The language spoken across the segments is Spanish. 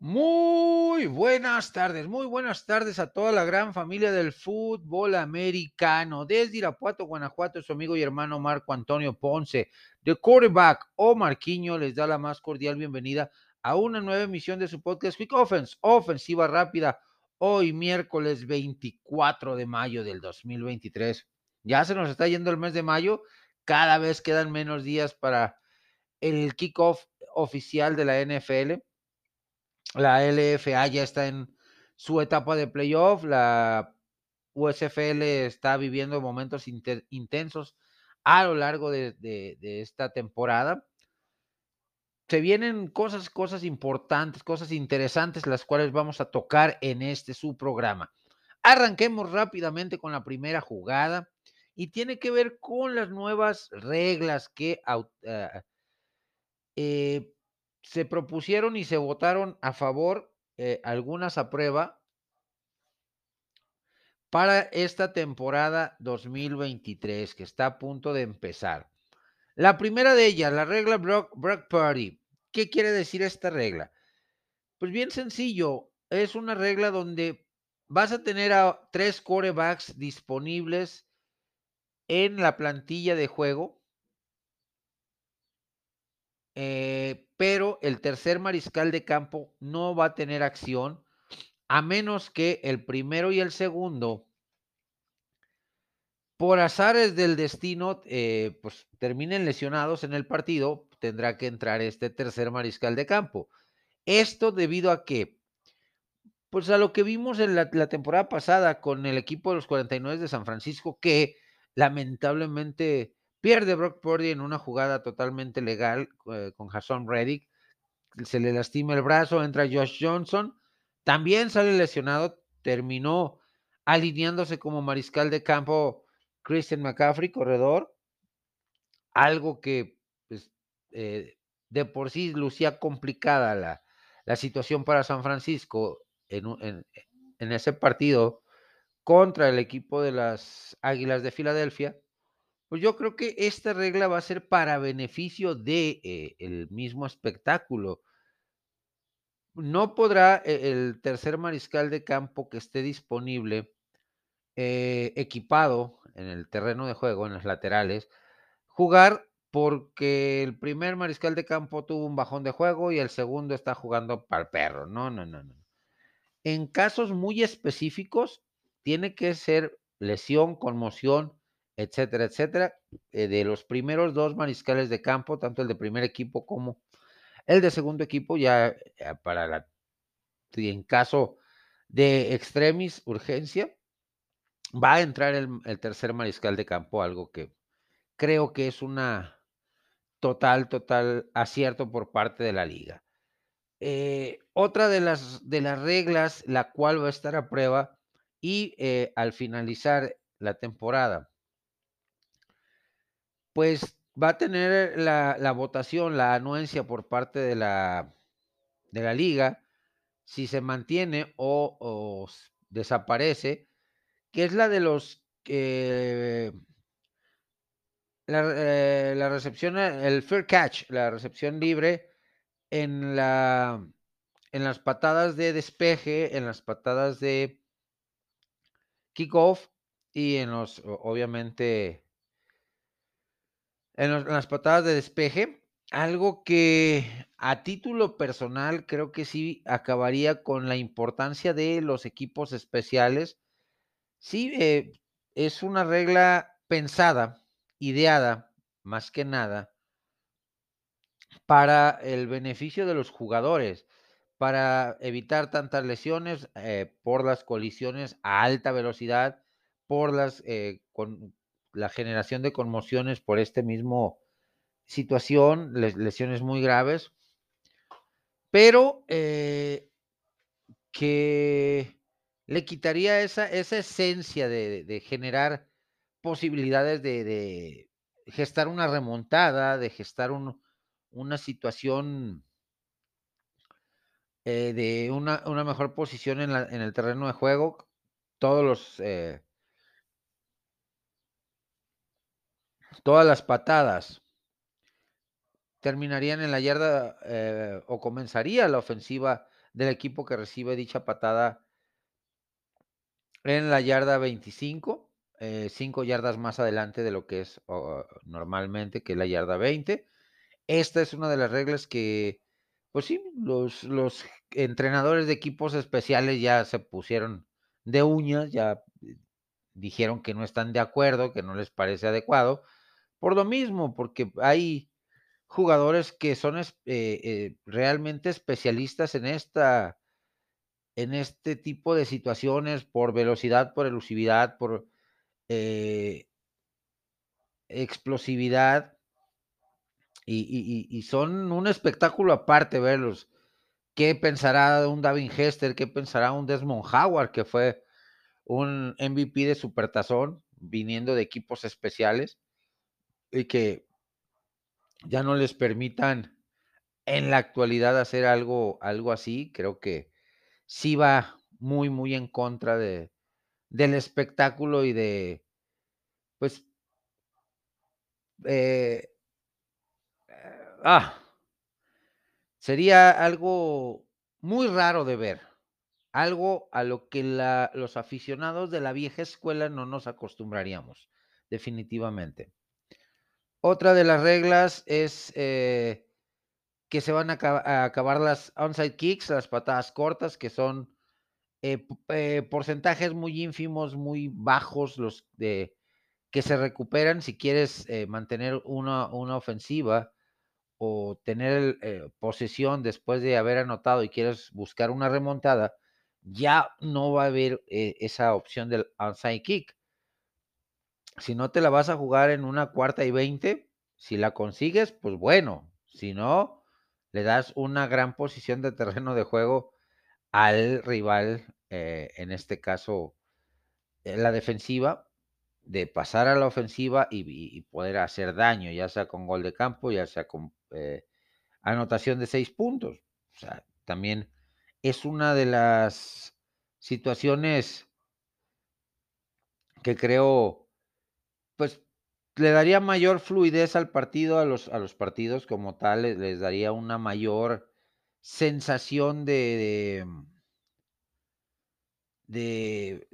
Muy buenas tardes, muy buenas tardes a toda la gran familia del fútbol americano. Desde Irapuato, Guanajuato, su amigo y hermano Marco Antonio Ponce, de quarterback o Marquiño, les da la más cordial bienvenida a una nueva emisión de su podcast Quick Offense, ofensiva rápida, hoy miércoles 24 de mayo del 2023. Ya se nos está yendo el mes de mayo, cada vez quedan menos días para el kickoff oficial de la NFL la LFA ya está en su etapa de playoff. La USFL está viviendo momentos intensos a lo largo de, esta temporada. Se vienen cosas, cosas importantes, cosas interesantes, las cuales vamos a tocar en este su programa. Arranquemos rápidamente con la primera jugada y tiene que ver con las nuevas reglas que uh, eh, se propusieron y se votaron a favor, eh, algunas a prueba, para esta temporada 2023 que está a punto de empezar. La primera de ellas, la regla Brock, Party. ¿Qué quiere decir esta regla? Pues bien sencillo, es una regla donde vas a tener a tres corebacks disponibles en la plantilla de juego eh, pero el tercer mariscal de campo no va a tener acción a menos que el primero y el segundo, por azares del destino, eh, pues terminen lesionados en el partido, tendrá que entrar este tercer mariscal de campo. Esto debido a que, pues a lo que vimos en la, la temporada pasada con el equipo de los 49 de San Francisco, que lamentablemente Pierde Brock Purdy en una jugada totalmente legal eh, con Hassan Reddick. Se le lastima el brazo, entra Josh Johnson. También sale lesionado. Terminó alineándose como mariscal de campo Christian McCaffrey, corredor. Algo que pues, eh, de por sí lucía complicada la, situación para San Francisco en ese partido contra el equipo de las Águilas de Filadelfia pues yo creo que esta regla va a ser para beneficio de eh, mismo espectáculo. No podrá e, el tercer mariscal de campo que esté disponible eh, equipado en el terreno de juego, en las laterales, jugar porque el primer mariscal de campo tuvo un bajón de juego y el segundo está jugando para el perro. No, no, no, no. En casos muy específicos, tiene que ser lesión, conmoción etcétera, etcétera, eh, de los primeros dos mariscales de campo, tanto el de primer equipo como el de segundo equipo, ya, para la, en caso de extremis, urgencia, va a entrar el, tercer mariscal de campo, algo que creo que es una total, total acierto por parte de la liga. Eh, otra de las, de las reglas, la cual va a estar a prueba y eh, al finalizar la temporada, pues va a tener la, votación, la anuencia por parte de la, de la liga, si se mantiene o, desaparece, que es la de los que eh, la, recepción, el fair catch, la recepción libre en la en las patadas de despeje, en las patadas de kickoff y en los obviamente en, las patadas de despeje, algo que a título personal creo que sí acabaría con la importancia de los equipos especiales. Sí, eh, es una regla pensada, ideada, más que nada, para el beneficio de los jugadores, para evitar tantas lesiones eh, por las colisiones a alta velocidad, por las eh, la generación de conmociones por este mismo situación, lesiones muy graves, pero eh, que le quitaría esa, esa esencia de, generar posibilidades de, gestar una remontada, de gestar una situación eh, de una, mejor posición en, el terreno de juego. Todos los eh, todas las patadas terminarían en la yarda eh, o comenzaría la ofensiva del equipo que recibe dicha patada en la yarda 25, 5 eh, yardas más adelante de lo que es normalmente, que es la yarda 20. Esta es una de las reglas que, pues sí, los, los entrenadores de equipos especiales ya se pusieron de uñas, ya dijeron que no están de acuerdo, que no les parece adecuado, por lo mismo, porque hay jugadores que son eh, eh, realmente especialistas en esta en este tipo de situaciones por velocidad, por elusividad, por eh, explosividad y, son un espectáculo aparte verlos. ¿Qué pensará un David Hester? ¿Qué pensará un Desmond Howard, que fue un MVP de Supertazón, viniendo de equipos especiales y que ya no les permitan en la actualidad hacer algo, algo así? Creo que sí va muy, muy en contra de, del espectáculo y de, pues, eh, ah, sería algo muy raro de ver, algo a lo que la, los aficionados de la vieja escuela no nos acostumbraríamos, definitivamente. Otra de las reglas es eh, que se van a, acabar las onside kicks, las patadas cortas, que son eh, eh, porcentajes muy ínfimos, muy bajos, los de que se recuperan si quieres eh, mantener una, una, ofensiva o tener posesión después de haber anotado y quieres buscar una remontada, ya no va a haber esa opción del onside kick. Si no te la vas a jugar en una cuarta y veinte, si la consigues, pues bueno, si no, le das una gran posición de terreno de juego al rival, eh, en este caso, en la defensiva, de pasar a la ofensiva y, poder hacer daño, ya sea con gol de campo, ya sea con eh, anotación de seis puntos. O sea, también es una de las situaciones que creo, pues le daría mayor fluidez al partido, a los, a los partidos como tal, les, daría una mayor sensación de, de,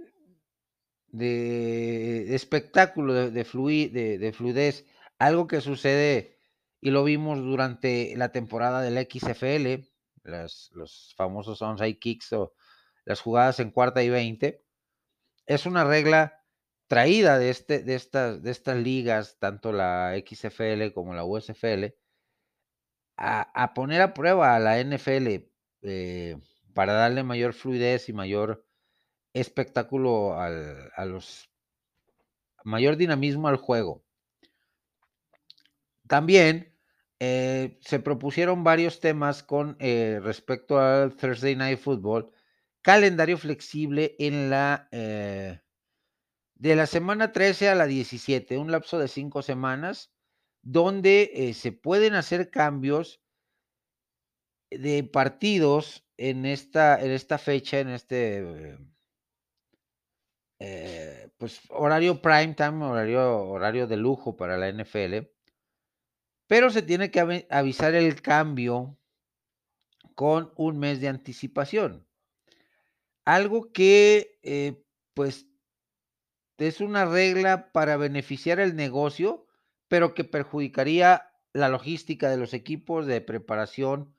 de, espectáculo, de, de, de, fluidez. Algo que sucede y lo vimos durante la temporada del XFL, los famosos onside kicks o las jugadas en cuarta y veinte. Es una regla traída de, este, de, estas, de estas ligas, tanto la XFL como la USFL, a, poner a prueba a la NFL eh, para darle mayor fluidez y mayor espectáculo al, a los mayor dinamismo al juego. También eh, se propusieron varios temas con eh, respecto al Thursday Night Football, calendario flexible en la de la semana 13 a la 17, un lapso de cinco semanas, donde eh, se pueden hacer cambios de partidos en esta, en esta fecha, en este eh, pues horario prime time, horario, horario de lujo para la NFL. Pero se tiene que avisar el cambio con un mes de anticipación. Algo que, eh, pues, es una regla para beneficiar el negocio, pero que perjudicaría la logística de los equipos de preparación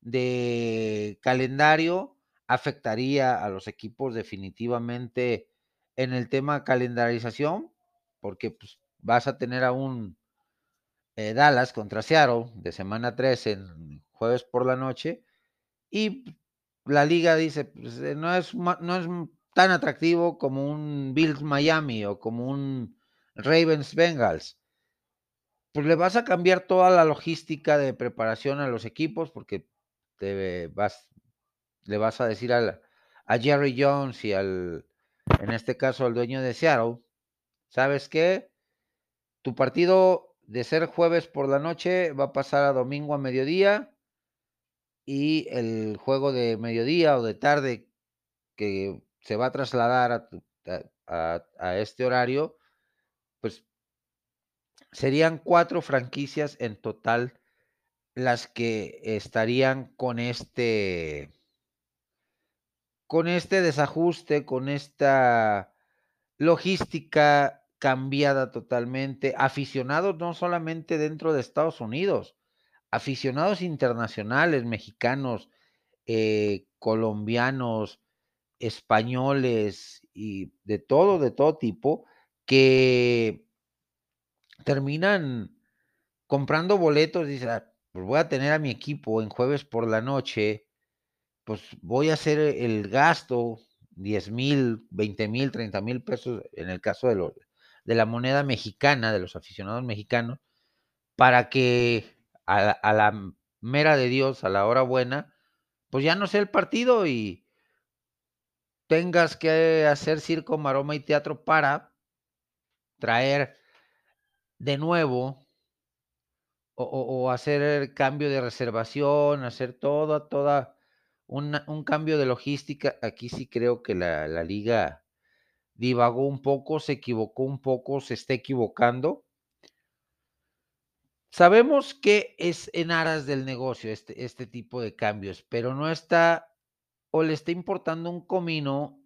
de calendario, afectaría a los equipos definitivamente en el tema calendarización, porque pues, vas a tener a un eh, Dallas contra Seattle de semana 3 en jueves por la noche y la liga dice, pues, eh, no, es, no es tan atractivo como un Bills Miami o como un Ravens Bengals. Pues le vas a cambiar toda la logística de preparación a los equipos porque te vas, le vas a decir a Jerry Jones y al, en este caso al dueño de Seattle, ¿sabes qué? Tu partido de ser jueves por la noche va a pasar a domingo a mediodía y el juego de mediodía o de tarde que se va a trasladar a, este horario, pues serían cuatro franquicias en total las que estarían con este con este desajuste, con esta logística cambiada totalmente, aficionados no solamente dentro de Estados Unidos, aficionados internacionales, mexicanos, eh, colombianos, españoles y de todo, de todo tipo, que terminan comprando boletos, dice, ah, pues voy a tener a mi equipo en jueves por la noche, pues voy a hacer el gasto, 10 mil, 20 mil, 30 mil pesos, en el caso de, los, de la moneda mexicana, de los aficionados mexicanos, para que a, a la mera de Dios, a la hora buena, pues ya no sea el partido y tengas que hacer circo, maroma y teatro para traer de nuevo o, hacer el cambio de reservación, hacer toda, toda un cambio de logística. Aquí sí creo que la, la liga divagó un poco, se equivocó un poco, se está equivocando. Sabemos que es en aras del negocio este, este tipo de cambios, pero no está o le está importando un comino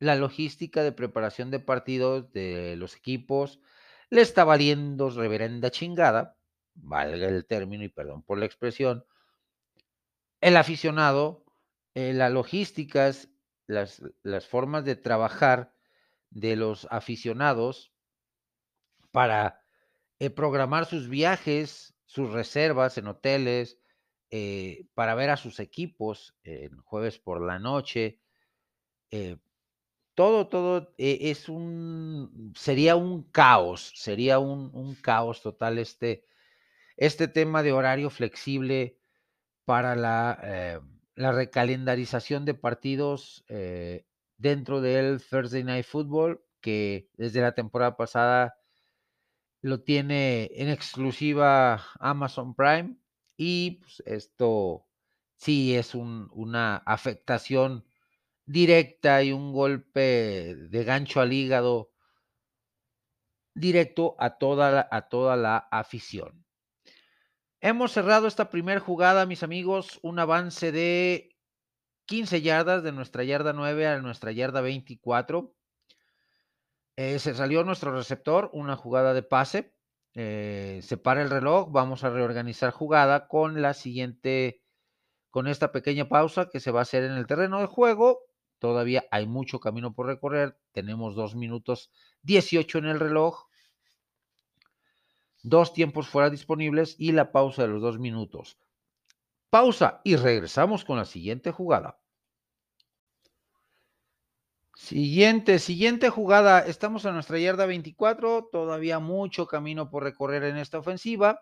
la logística de preparación de partidos de los equipos, le está valiendo reverenda chingada, valga el término y perdón por la expresión, el aficionado, eh, las logísticas, las, formas de trabajar de los aficionados para eh, programar sus viajes, sus reservas en hoteles, eh, para ver a sus equipos en jueves por la noche. Eh, todo, todo eh, es un, sería un caos, sería un, caos total este, este tema de horario flexible para la, eh, la recalendarización de partidos dentro del Thursday Night Football, que desde la temporada pasada lo tiene en exclusiva Amazon Prime y pues, esto sí es un, una afectación directa y un golpe de gancho al hígado directo a toda la, a toda la afición. Hemos cerrado esta primera jugada, mis amigos, un avance de 15 yardas de nuestra yarda 9 a nuestra yarda 24. Eh, se salió nuestro receptor, una jugada de pase. Eh, se para el reloj, vamos a reorganizar jugada con la siguiente, con esta pequeña pausa que se va a hacer en el terreno de juego Todavía hay mucho camino por recorrer. Tenemos dos minutos 18 en el reloj. Dos tiempos fuera disponibles y la pausa de los dos minutos. Pausa y regresamos con la siguiente jugada. Siguiente, siguiente jugada. Estamos en nuestra yarda 24. Todavía mucho camino por recorrer en esta ofensiva.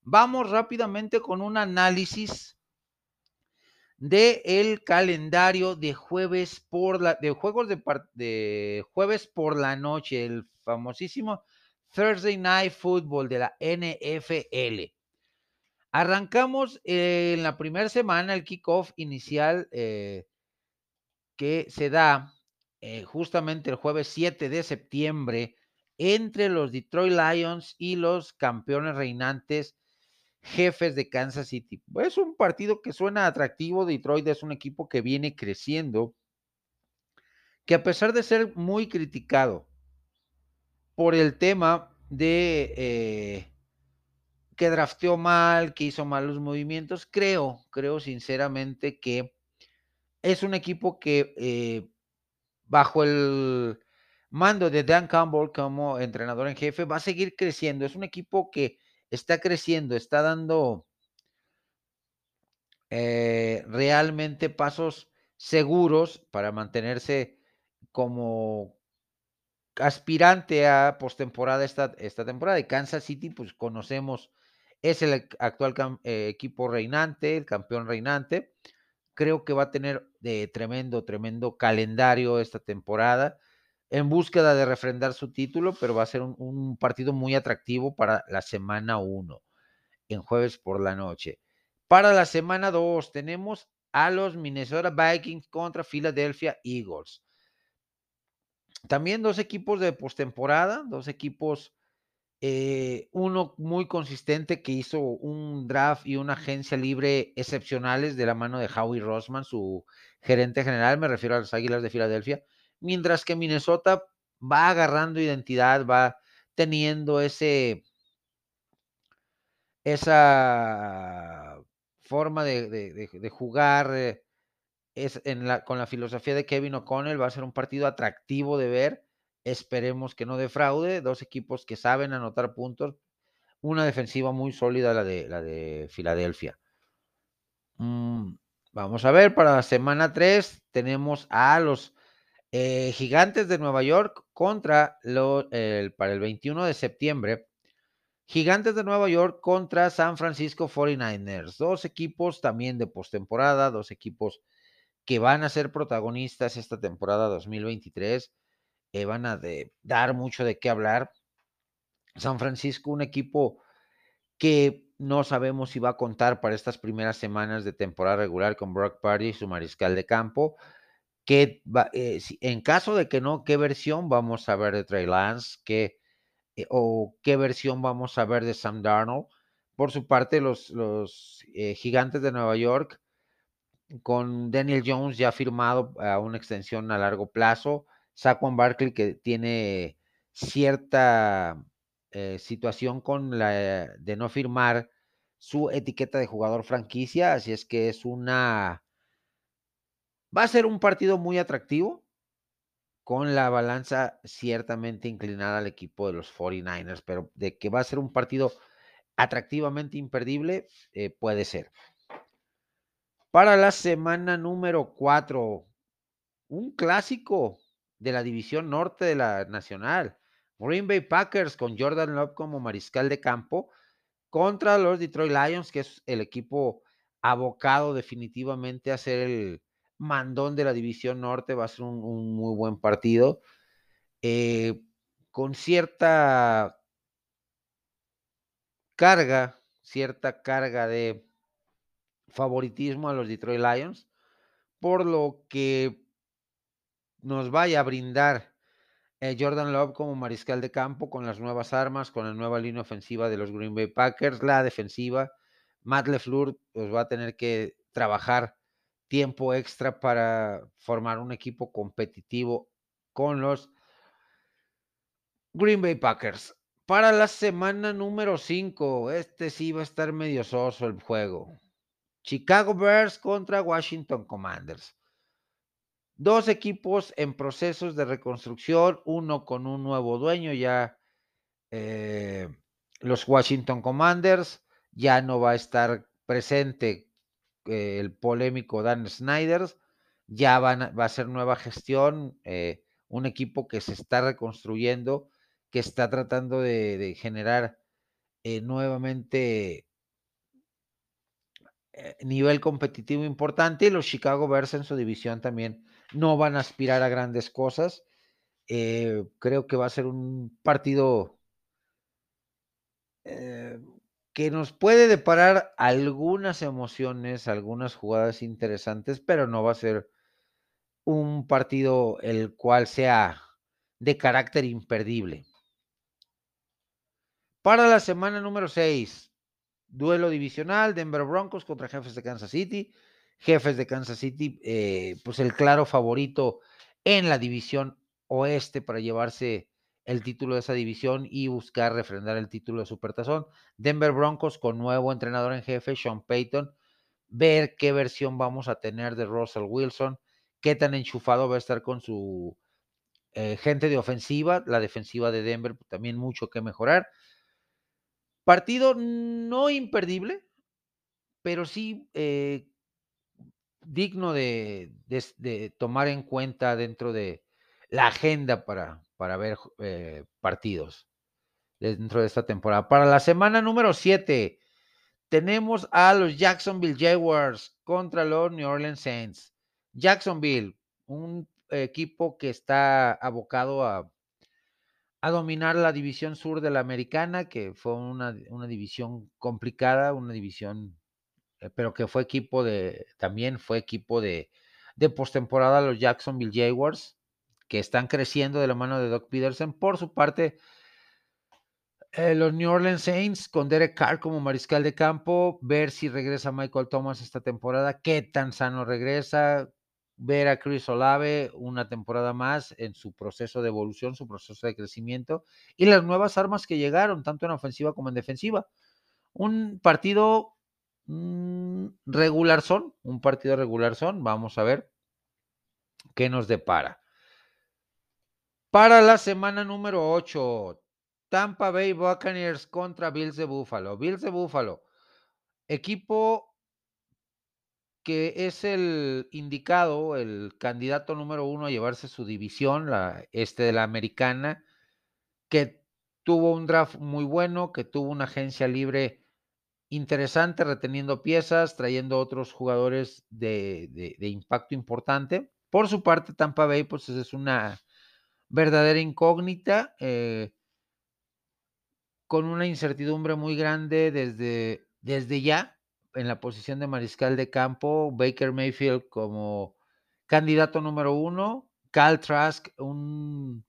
Vamos rápidamente con un análisis de el calendario de jueves por la de juegos de, jueves por la noche, el famosísimo Thursday Night Football de la NFL. Arrancamos en la primera semana el kickoff inicial eh, que se da eh, justamente el jueves 7 de septiembre entre los Detroit Lions y los campeones reinantes jefes de Kansas City. Es un partido que suena atractivo. Detroit es un equipo que viene creciendo, que a pesar de ser muy criticado por el tema de eh, que drafteó mal, que hizo malos movimientos, creo, creo sinceramente que es un equipo que eh, bajo el mando de Dan Campbell como entrenador en jefe va a seguir creciendo. Es un equipo que está creciendo, está dando eh, realmente pasos seguros para mantenerse como aspirante a postemporada esta, esta temporada. Y Kansas City, pues conocemos, es el actual eh, equipo reinante, el campeón reinante. Creo que va a tener de tremendo, tremendo calendario esta temporada en búsqueda de refrendar su título, pero va a ser un, un partido muy atractivo para la semana 1, en jueves por la noche. Para la semana 2 tenemos a los Minnesota Vikings contra Philadelphia Eagles. También dos equipos de postemporada, dos equipos Eh, uno muy consistente que hizo un draft y una agencia libre excepcionales de la mano de Howie Rossman, su gerente general, me refiero a las Águilas de Filadelfia, mientras que Minnesota va agarrando identidad, va teniendo ese esa forma de, de, jugar eh, es en la, con la filosofía de Kevin O'Connell, va a ser un partido atractivo de ver. Esperemos que no defraude. Dos equipos que saben anotar puntos. Una defensiva muy sólida, la de, la de Filadelfia. Mm, vamos a ver, para la semana 3 tenemos a los eh, Gigantes de Nueva York contra el, para el 21 de septiembre Gigantes de Nueva York contra San Francisco 49ers. Dos equipos también de postemporada, dos equipos que van a ser protagonistas esta temporada 2023. Van a de, dar mucho de qué hablar. San Francisco, un equipo que no sabemos si va a contar para estas primeras semanas de temporada regular con Brock Party, su mariscal de campo. Que eh, si, en caso de que no, ¿qué versión vamos a ver de Trey Lance? ¿Qué eh, o qué versión vamos a ver de Sam Darnold. Por su parte, los, los eh, gigantes de Nueva York, con Daniel Jones ya firmado a una extensión a largo plazo, Saquon Barkley que tiene cierta eh, situación con la de no firmar su etiqueta de jugador franquicia, así es que es una va a ser un partido muy atractivo con la balanza ciertamente inclinada al equipo de los 49ers, pero de que va a ser un partido atractivamente imperdible, eh, puede ser. Para la semana número 4, un clásico de la división norte de la Nacional. Green Bay Packers con Jordan Love como mariscal de campo contra los Detroit Lions, que es el equipo abocado definitivamente a ser el, mandón de la División Norte, va a ser un, muy buen partido. Eh, con cierta carga, cierta carga de favoritismo a los Detroit Lions, por lo que nos vaya a brindar eh, Jordan Love como mariscal de campo con las nuevas armas, con la nueva línea ofensiva de los Green Bay Packers, la defensiva. Matt LeFleur pues, va a tener que trabajar tiempo extra para formar un equipo competitivo con los Green Bay Packers. Para la semana número 5, este sí va a estar medio soso el juego. Chicago Bears contra Washington Commanders. Dos equipos en procesos de reconstrucción, uno con un nuevo dueño, ya eh, los Washington Commanders, ya no va a estar presente el polémico Dan Snyder, ya van va a ser nueva gestión, eh, un equipo que se está reconstruyendo, que está tratando de, generar eh, nuevamente eh, nivel competitivo importante y los Chicago Bears en su división también no van a aspirar a grandes cosas. creo que va a ser un partido que nos puede deparar algunas emociones, algunas jugadas interesantes, pero no va a ser un partido el cual sea de carácter imperdible. Para la semana número 6, duelo divisional, Denver Broncos contra Jefes de Kansas City. Jefes de Kansas City, eh, pues el claro favorito en la división oeste para llevarse el título de esa división y buscar refrendar el título de Supertazón. Denver Broncos con nuevo entrenador en jefe, Sean Payton, ver qué versión vamos a tener de Russell Wilson, qué tan enchufado va a estar con su eh, gente de ofensiva, la defensiva de Denver también mucho que mejorar. Partido no imperdible, pero sí eh, digno de, de, tomar en cuenta dentro de la agenda para, para ver eh, partidos dentro de esta temporada. Para la semana número 7, tenemos a los Jacksonville Jaguars contra los New Orleans Saints. Jacksonville, un equipo que está abocado a, a dominar la división sur de la americana, que fue una, una división complicada, una división, pero que fue equipo de, también fue equipo de, de postemporada los Jacksonville Jaguars que están creciendo de la mano de Doc Peterson. Por su parte, Eh, los New Orleans Saints con Derek Carr como mariscal de campo, ver si regresa Michael Thomas esta temporada, qué tan sano regresa, ver a Chris Olave una temporada más en su proceso de evolución, su proceso de crecimiento y las nuevas armas que llegaron, tanto en ofensiva como en defensiva. Un partido regular son, un partido regular son, vamos a ver qué nos depara. Para la semana número 8, Tampa Bay Buccaneers contra Bills de Buffalo. Bills de Buffalo, equipo que es el indicado, el candidato número uno a llevarse su división, la este de la americana, que tuvo un draft muy bueno, que tuvo una agencia libre interesante, reteniendo piezas, trayendo otros jugadores de, impacto importante. Por su parte, Tampa Bay, pues es una verdadera incógnita, eh, con una incertidumbre muy grande desde, desde ya, en la posición de mariscal de campo, Baker Mayfield como candidato número uno, Cal Trask, un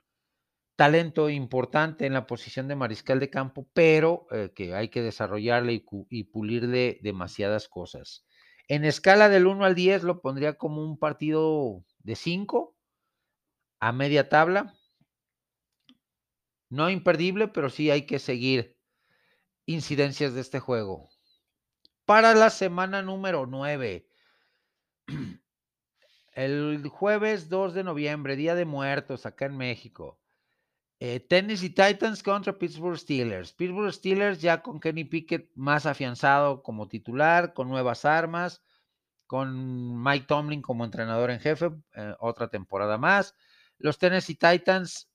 talento importante en la posición de mariscal de campo, pero eh, que hay que desarrollarle y, pulirle demasiadas cosas. En escala del 1 al 10 lo pondría como un partido de 5 a media tabla. No imperdible, pero sí hay que seguir incidencias de este juego para la semana número 9. El jueves 2 de noviembre, Día de Muertos, acá en México. Eh, Tennessee Titans contra Pittsburgh Steelers. Pittsburgh Steelers ya con Kenny Pickett más afianzado como titular, con nuevas armas, con Mike Tomlin como entrenador en jefe, eh, otra temporada más. Los Tennessee Titans,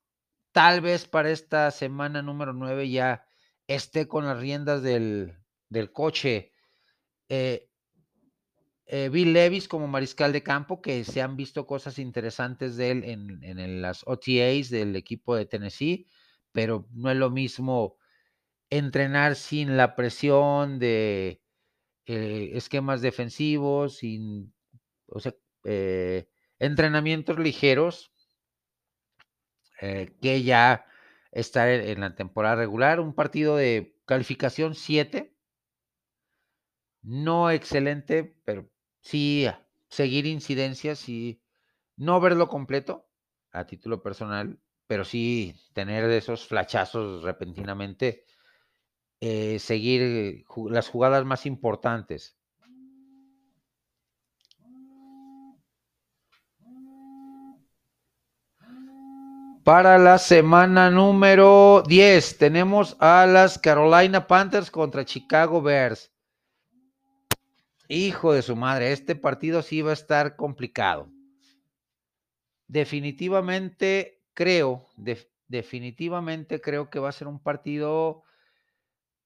tal vez para esta semana número 9 ya esté con las riendas del, del coche eh, eh, Bill Levis como mariscal de campo, que se han visto cosas interesantes de él en, las OTAs del equipo de Tennessee, pero no es lo mismo entrenar sin la presión de eh, esquemas defensivos, sin o sea, entrenamientos ligeros, que ya estar en la temporada regular. Un partido de calificación 7 no excelente, pero sí seguir incidencias y no verlo completo a título personal, pero sí tener esos flachazos repentinamente, eh, seguir las jugadas más importantes. Para la semana número 10 tenemos a las Carolina Panthers contra Chicago Bears. Hijo de su madre, este partido sí va a estar complicado. Definitivamente creo, definitivamente creo que va a ser un partido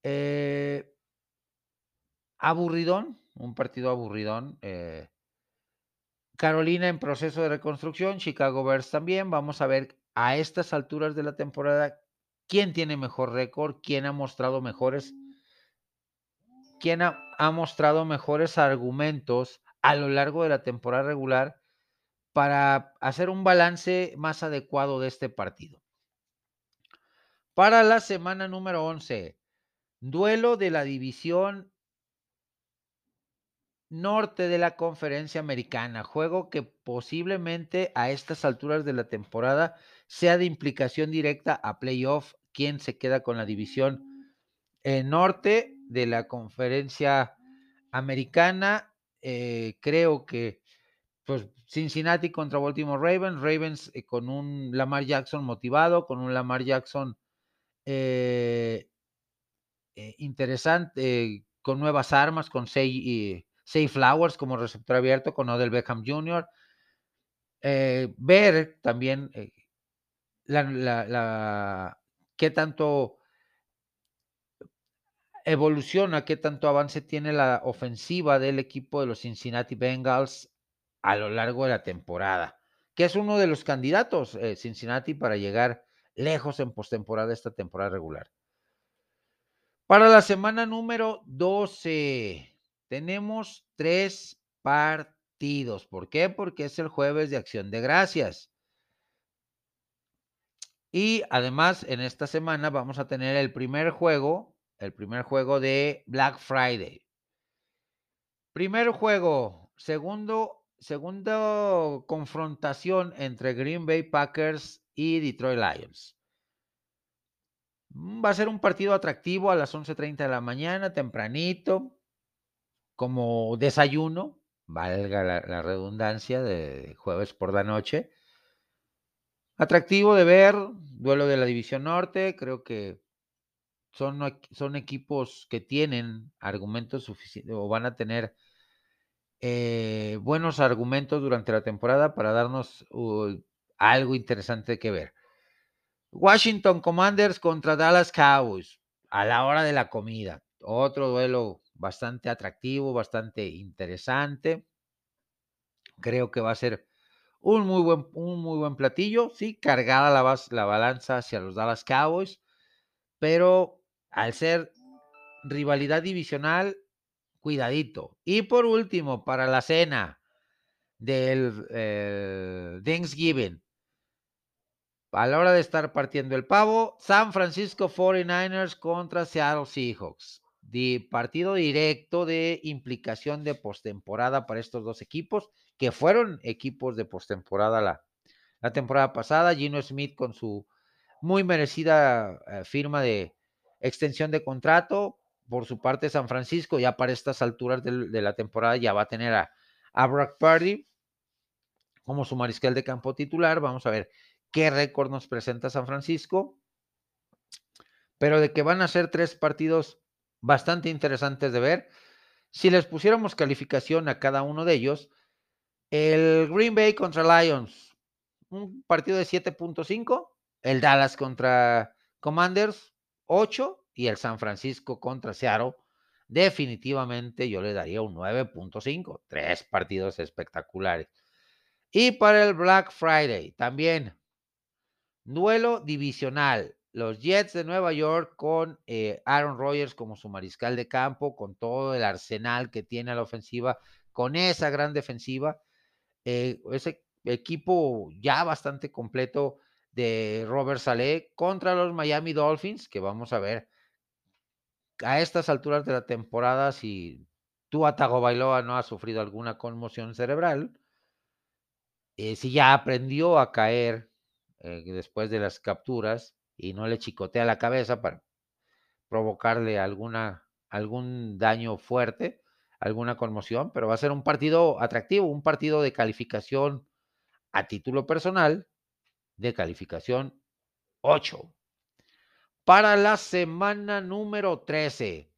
eh, aburridón, un partido aburridón. Eh. Carolina en proceso de reconstrucción, Chicago Bears también. Vamos a ver a estas alturas de la temporada quién tiene mejor récord, quién ha mostrado mejores quien ha, mostrado mejores argumentos a lo largo de la temporada regular para hacer un balance más adecuado de este partido. Para la semana número 11, duelo de la división norte de la conferencia americana, juego que posiblemente a estas alturas de la temporada sea de implicación directa a playoff, quién se queda con la división eh, norte de la conferencia americana. Eh, creo que pues Cincinnati contra Baltimore Ravens, Ravens eh, con un Lamar Jackson motivado, con un Lamar Jackson interesante, con nuevas armas, con Say, Flowers como receptor abierto, con Odell Beckham Jr. ver también la, qué tanto evoluciona, qué tanto avance tiene la ofensiva del equipo de los Cincinnati Bengals a lo largo de la temporada, que es uno de los candidatos eh, Cincinnati para llegar lejos en postemporada esta temporada regular. Para la semana número 12 tenemos tres partidos. ¿Por qué? Porque es el jueves de acción de gracias. Y además, en esta semana vamos a tener el primer juego, el primer juego de Black Friday. Primer juego, segundo, confrontación entre Green Bay Packers y Detroit Lions. Mm, va a ser un partido atractivo a las 11.30 de la mañana, tempranito, como desayuno, valga la, redundancia, de jueves por la noche. Atractivo de ver, duelo de la División Norte, creo que son, son equipos que tienen argumentos suficientes o van a tener eh, buenos argumentos durante la temporada para darnos algo interesante que ver. Washington Commanders contra Dallas Cowboys a la hora de la comida. Otro duelo bastante atractivo, bastante interesante. Creo que va a ser un muy buen, un muy buen platillo. Sí, cargada la, la balanza hacia los Dallas Cowboys, pero al ser rivalidad divisional, cuidadito. Y por último, para la cena del eh, Thanksgiving, a la hora de estar partiendo el pavo, San Francisco 49ers contra Seattle Seahawks. Partido directo de implicación de postemporada para estos dos equipos, que fueron equipos de postemporada la, la temporada pasada. Gino Smith con su muy merecida eh, firma de extensión de contrato. Por su parte, San Francisco, ya para estas alturas de, la temporada, ya va a tener a, a Brock Purdy como su mariscal de campo titular. Vamos a ver qué récord nos presenta San Francisco, pero de que van a ser tres partidos bastante interesantes de ver. Si les pusiéramos calificación a cada uno de ellos, el Green Bay contra Lions, un partido de 7.5, el Dallas contra Commanders, 8, y el San Francisco contra Seattle, definitivamente yo le daría un 9.5, tres partidos espectaculares. Y para el Black Friday, también Duelo divisional. Los Jets de Nueva York con eh, Aaron Rodgers como su mariscal de campo, con todo el arsenal que tiene a la ofensiva, con esa gran defensiva. Eh, ese equipo ya bastante completo de Robert Saleh contra los Miami Dolphins, que vamos a ver a estas alturas de la temporada si Tua Tagovailoa no ha sufrido alguna conmoción cerebral, eh, si ya aprendió a caer eh, después de las capturas y no le chicotea la cabeza para provocarle alguna, algún daño fuerte, alguna conmoción, pero va a ser un partido atractivo, un partido de calificación a título personal, de calificación 8. Para la semana número 13.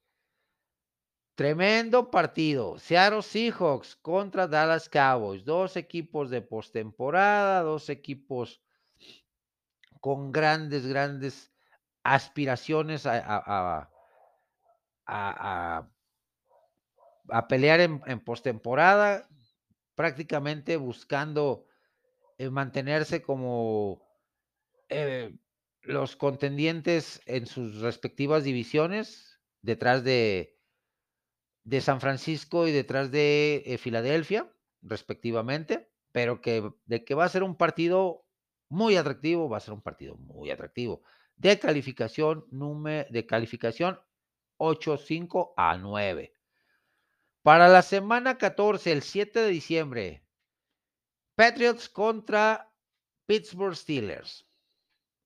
Tremendo partido. Seattle Seahawks contra Dallas Cowboys. Dos equipos de postemporada, dos equipos con grandes, grandes aspiraciones a, a, a, pelear en, en postemporada, prácticamente buscando eh, mantenerse como eh, los contendientes en sus respectivas divisiones, detrás de, de San Francisco y detrás de eh, Filadelfia, respectivamente, pero que de que va a ser un partido muy atractivo, va a ser un partido muy atractivo. De calificación, de calificación 8-5 a 9. Para la semana 14, el 7 de diciembre, Patriots contra Pittsburgh Steelers.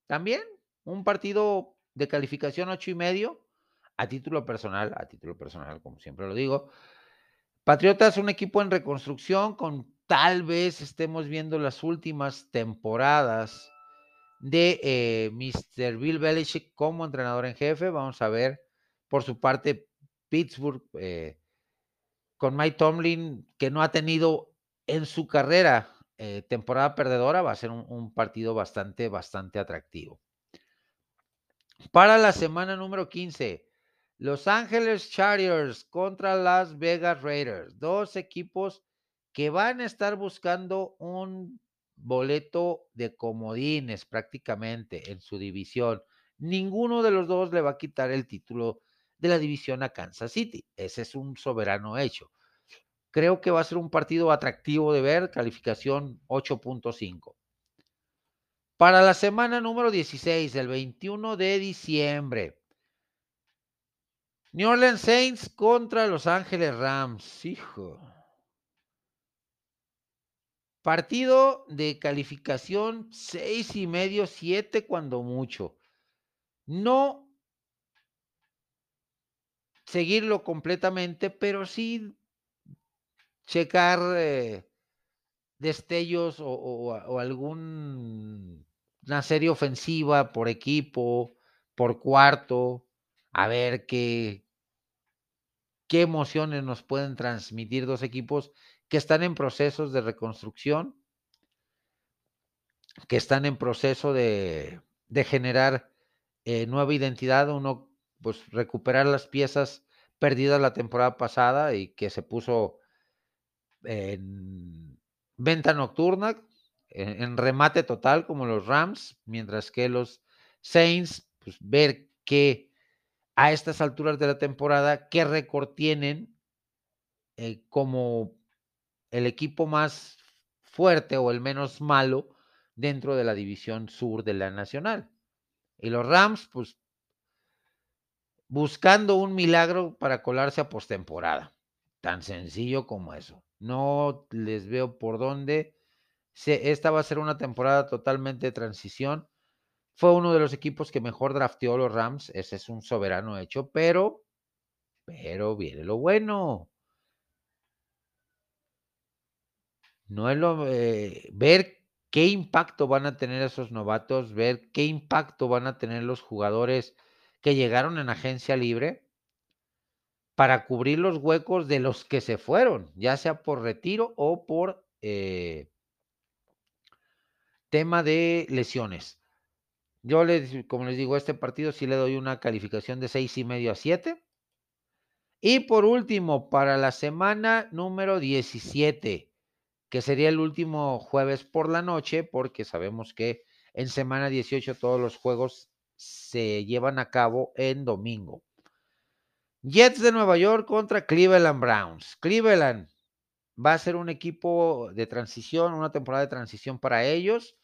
También un partido de calificación 8 y medio a título personal, a título personal, como siempre lo digo. Patriotas, un equipo en reconstrucción con tal vez estemos viendo las últimas temporadas de eh, Mr. Bill Belichick como entrenador en jefe. Vamos a ver, por su parte, Pittsburgh eh, con Mike Tomlin, que no ha tenido en su carrera eh, temporada perdedora, va a ser un, un partido bastante, bastante atractivo. Para la semana número 15, Los Ángeles Chargers contra Las Vegas Raiders, dos equipos que van a estar buscando un boleto de comodines prácticamente en su división. Ninguno de los dos le va a quitar el título de la división a Kansas City. Ese es un soberano hecho. Creo que va a ser un partido atractivo de ver, calificación 8.5. Para la semana número 16, el 21 de diciembre. New Orleans Saints contra Los Ángeles Rams. Hijo. Partido de calificación seis y medio, siete cuando mucho. No seguirlo completamente, pero sí checar eh, destellos o, o, algún una serie ofensiva por equipo, por cuarto, a ver qué, qué emociones nos pueden transmitir dos equipos que están en procesos de reconstrucción, que están en proceso de, de generar eh, nueva identidad, uno pues recuperar las piezas perdidas la temporada pasada y que se puso en venta nocturna, en, remate total como los Rams, mientras que los Saints, pues ver que a estas alturas de la temporada, qué récord tienen eh, como el equipo más fuerte o el menos malo dentro de la división sur de la nacional. Y los Rams, pues, buscando un milagro para colarse a postemporada. Tan sencillo como eso. No les veo por dónde. esta va a ser una temporada totalmente de transición. Fue uno de los equipos que mejor drafteó los Rams. Ese es un soberano hecho, pero, pero viene lo bueno. No es lo eh, ver qué impacto van a tener esos novatos, ver qué impacto van a tener los jugadores que llegaron en agencia libre para cubrir los huecos de los que se fueron, ya sea por retiro o por eh, tema de lesiones. Yo les, como les digo, este partido sí le doy una calificación de seis y medio a 7. Y por último, para la semana número 17, que sería el último jueves por la noche, porque sabemos que en semana 18 todos los juegos se llevan a cabo en domingo. Jets de Nueva York contra Cleveland Browns. Cleveland va a ser un equipo de transición, una temporada de transición para ellos.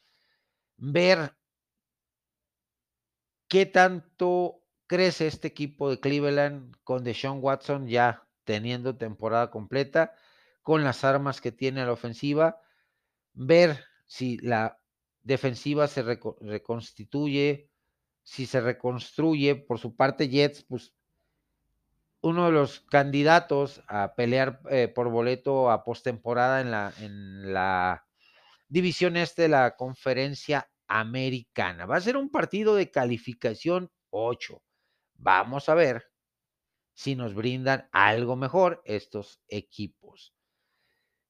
Ver qué tanto crece este equipo de Cleveland con Deshaun Watson ya teniendo temporada completa, con las armas que tiene la ofensiva. Ver si la defensiva se reconstituye, si se reconstruye. Por su parte, Jets, pues uno de los candidatos a pelear eh, por boleto a postemporada en la, en la división este de la conferencia americana. Va a ser un partido de calificación 8. Vamos a ver si nos brindan algo mejor estos equipos.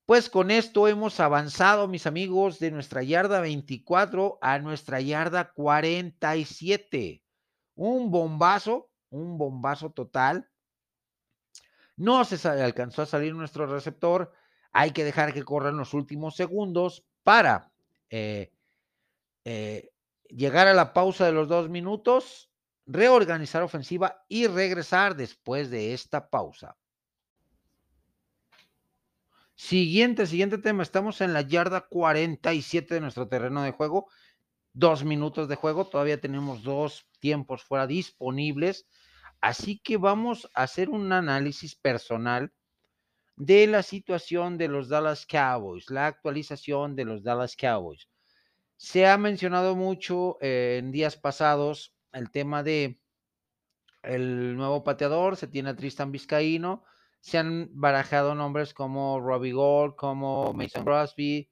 Pues con esto hemos avanzado, mis amigos, de nuestra yarda 24 a nuestra yarda 47. Un bombazo, un bombazo total no se alcanzó a salir nuestro receptor. Hay que dejar que corran los últimos segundos para eh, eh, llegar a la pausa de los dos minutos, reorganizar ofensiva y regresar después de esta pausa. Siguiente, siguiente tema. Estamos en la yarda 47 de nuestro terreno de juego. Dos minutos de juego. Todavía tenemos dos tiempos fuera disponibles. Así que vamos a hacer un análisis personal de la situación de los Dallas Cowboys, la actualización de los Dallas Cowboys. Se ha mencionado mucho eh, en días pasados el tema de el nuevo pateador, se tiene a Tristan Vizcaíno, se han barajado nombres como Robbie Gold, como Mason Crosby,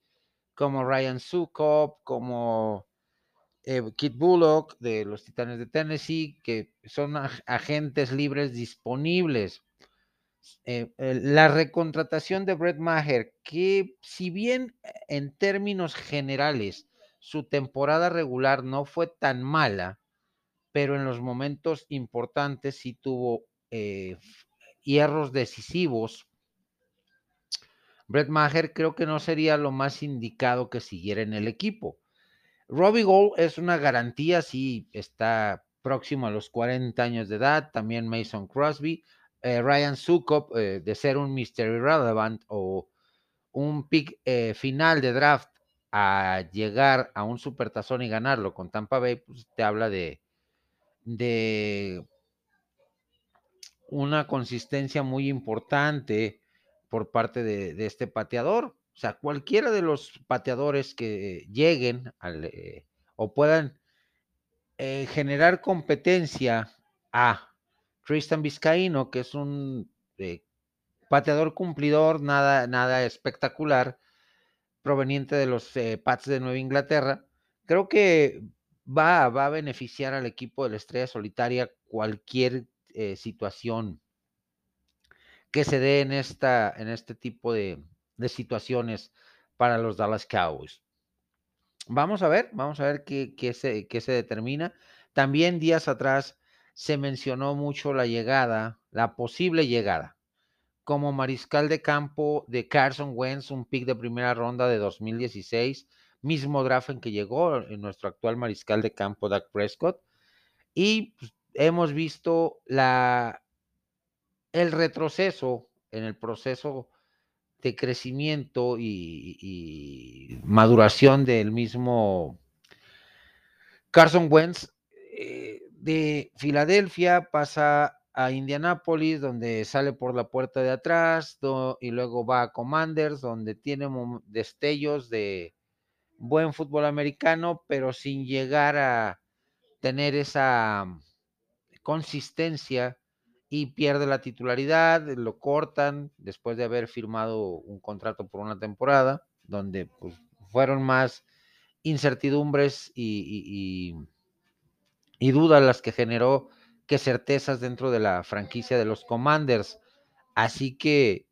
como Ryan Sukop, como eh, Kit Bullock de los Titanes de Tennessee, que son agentes libres disponibles. Eh, la recontratación de Brett Maher, que si bien eh, en términos generales su temporada regular no fue tan mala, pero en los momentos importantes sí tuvo hierros decisivos. Brett Maher creo que no sería lo más indicado que siguiera en el equipo. Robbie Gold es una garantía, sí, está próximo a los 40 años de edad. También Mason Crosby. Eh, Ryan Sukop, eh, de ser un Mystery Relevant o un pick eh, final de draft a llegar a un supertazón y ganarlo con Tampa Bay, pues te habla de, de una consistencia muy importante por parte de, este pateador. O sea, cualquiera de los pateadores que lleguen eh, o puedan eh, generar competencia a Tristan Vizcaíno, que es un eh, pateador cumplidor, nada, nada espectacular, proveniente de los Pats de Nueva Inglaterra, creo que va, va, a beneficiar al equipo de la Estrella Solitaria cualquier situación que se dé en, esta, en este tipo de, situaciones para los Dallas Cowboys. Vamos a ver, vamos a ver qué, qué, se, qué se determina. También días atrás se mencionó mucho la llegada, la posible llegada, como mariscal de campo de Carson Wentz, un pick de primera ronda de 2016, mismo draft en que llegó en nuestro actual mariscal de campo, Dak Prescott. Y pues, hemos visto la, el retroceso en el proceso de crecimiento y, maduración del mismo Carson Wentz eh, de Filadelfia pasa a Indianápolis, donde sale por la puerta de atrás, y luego va a Commanders, donde tiene destellos de buen fútbol americano, pero sin llegar a tener esa consistencia y pierde la titularidad, lo cortan después de haber firmado un contrato por una temporada, donde pues, fueron más incertidumbres y, y, dudas las que generó que certezas dentro de la franquicia de los Commanders. Así que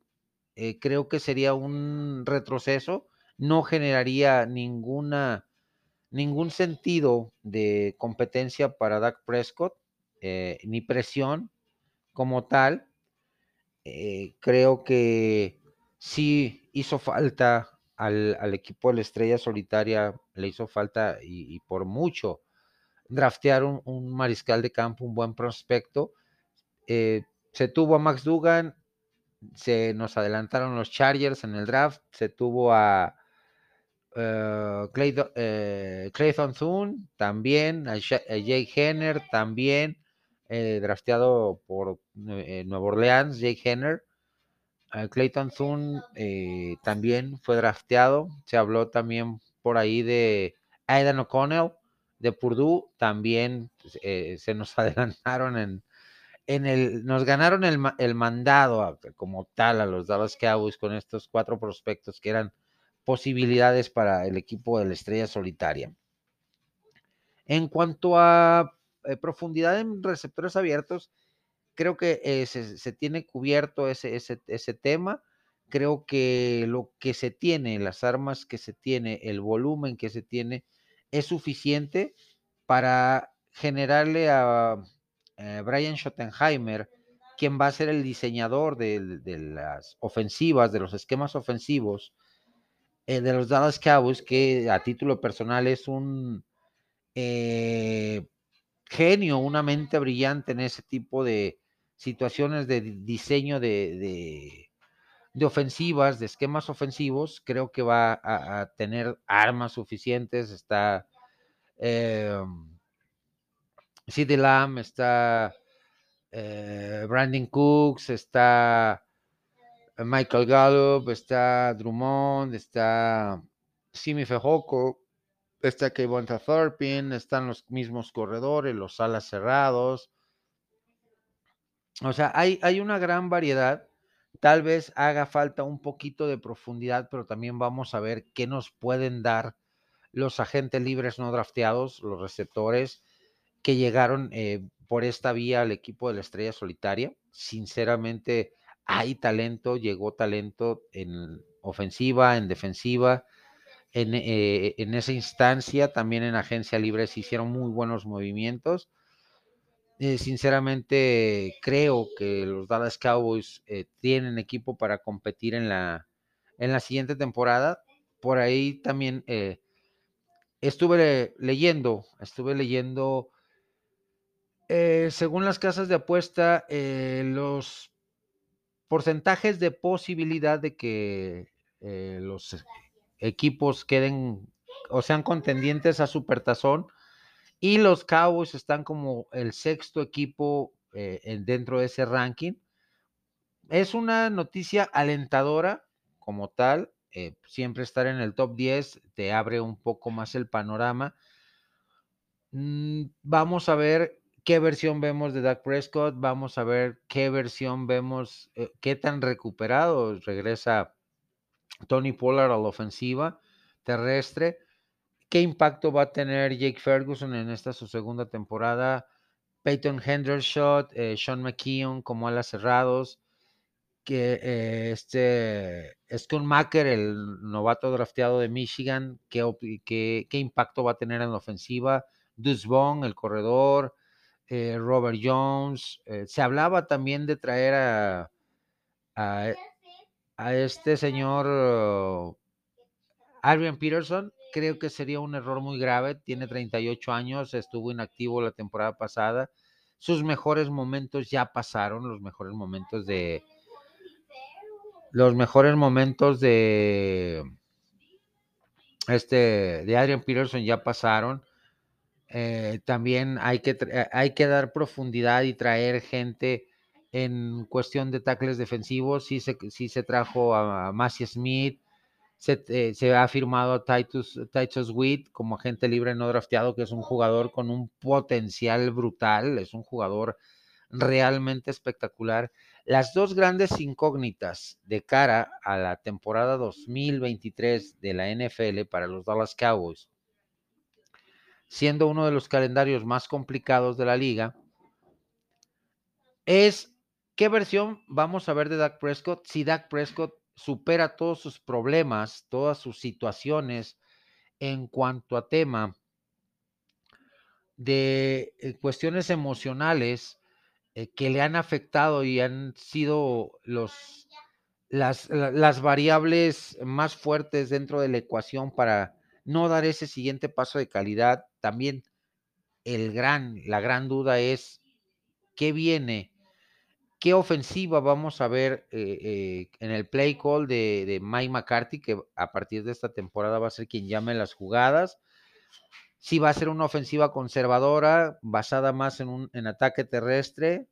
eh, creo que sería un retroceso, no generaría ninguna, ningún sentido de competencia para Dak Prescott, eh, ni presión, como tal, eh, creo que sí hizo falta al, equipo de la Estrella Solitaria, le hizo falta y, por mucho draftear un, mariscal de campo, un buen prospecto. Eh, se tuvo a Max Dugan, se nos adelantaron los Chargers en el draft, se tuvo a uh, Clayton Thune también, a, Jake Henner también, eh, drafteado por eh, Nueva Orleans, Jake Henner. Clayton Thune eh, también fue drafteado. Se habló también por ahí de Aidan O'Connell de Purdue. También se nos adelantaron en, en el. Nos ganaron el, el mandado como tal a los Dallas Cowboys con estos cuatro prospectos que eran posibilidades para el equipo de la estrella solitaria. En cuanto a eh, profundidad en receptores abiertos, creo que eh, se, tiene cubierto ese, ese, tema. Creo que lo que se tiene, las armas que se tiene, el volumen que se tiene, es suficiente para generarle a eh, Brian Schottenheimer, quien va a ser el diseñador de, las ofensivas, de los esquemas ofensivos de los Dallas Cowboys, que a título personal es un genio, una mente brillante en ese tipo de situaciones de diseño de, de, ofensivas, de esquemas ofensivos, creo que va a, tener armas suficientes. Está eh, Lamb, está Brandon Cooks, está Michael Gallup, está Drummond, está Simi Fejoko está Kevonta Thorpin, están los mismos corredores, los alas cerrados. O sea, hay, hay una gran variedad. Tal vez haga falta un poquito de profundidad, pero también vamos a ver qué nos pueden dar los agentes libres no drafteados, los receptores que llegaron eh, por esta vía al equipo de la estrella solitaria. Sinceramente, hay talento, llegó talento en ofensiva, en defensiva eh, en, esa instancia, también en agencia libre se hicieron muy buenos movimientos. Eh, sinceramente, creo que los Dallas Cowboys eh, tienen equipo para competir en la, en la siguiente temporada. Por ahí también estuve leyendo, estuve leyendo, según las casas de apuesta, los porcentajes de posibilidad de que los equipos queden o sean contendientes a Supertazón y los Cowboys están como el sexto equipo eh, dentro de ese ranking. Es una noticia alentadora como tal. Eh, siempre estar en el top 10 te abre un poco más el panorama. Mm, vamos a ver qué versión vemos de Dak Prescott, vamos a ver qué versión vemos, eh, qué tan recuperado regresa Tony Pollard a la ofensiva terrestre, qué impacto va a tener Jake Ferguson en esta su segunda temporada, Peyton Hendershot, eh, Sean McKeon como alas cerrados, que eh, este el novato drafteado de Michigan, ¿qué, impacto va a tener en la ofensiva, Deuce el corredor, eh, Robert Jones, eh, se hablaba también de traer a, a este señor Adrian Peterson, creo que sería un error muy grave, tiene 38 años, estuvo inactivo la temporada pasada, sus mejores momentos ya pasaron, los mejores momentos de los mejores momentos de este de Adrian Peterson ya pasaron. Eh, también hay que, hay que dar profundidad y traer gente en cuestión de tackles defensivos. Sí se, se trajo a, a Smith, se, eh, se, ha firmado a Titus, Titus Witt como agente libre no drafteado, que es un jugador con un potencial brutal, es un jugador realmente espectacular. Las dos grandes incógnitas de cara a la temporada 2023 de la NFL para los Dallas Cowboys, siendo uno de los calendarios más complicados de la liga, es qué versión vamos a ver de Dak Prescott si Dak Prescott supera todos sus problemas, todas sus situaciones en cuanto a tema de eh, cuestiones emocionales eh, que le han afectado y han sido los, las, las, variables más fuertes dentro de la ecuación para no dar ese siguiente paso de calidad. También el gran, la gran duda es qué viene, qué ofensiva vamos a ver eh, eh, en el play call de, Mike McCarthy, que a partir de esta temporada va a ser quien llame las jugadas. Si va a ser una ofensiva conservadora, basada más en un ataque terrestre,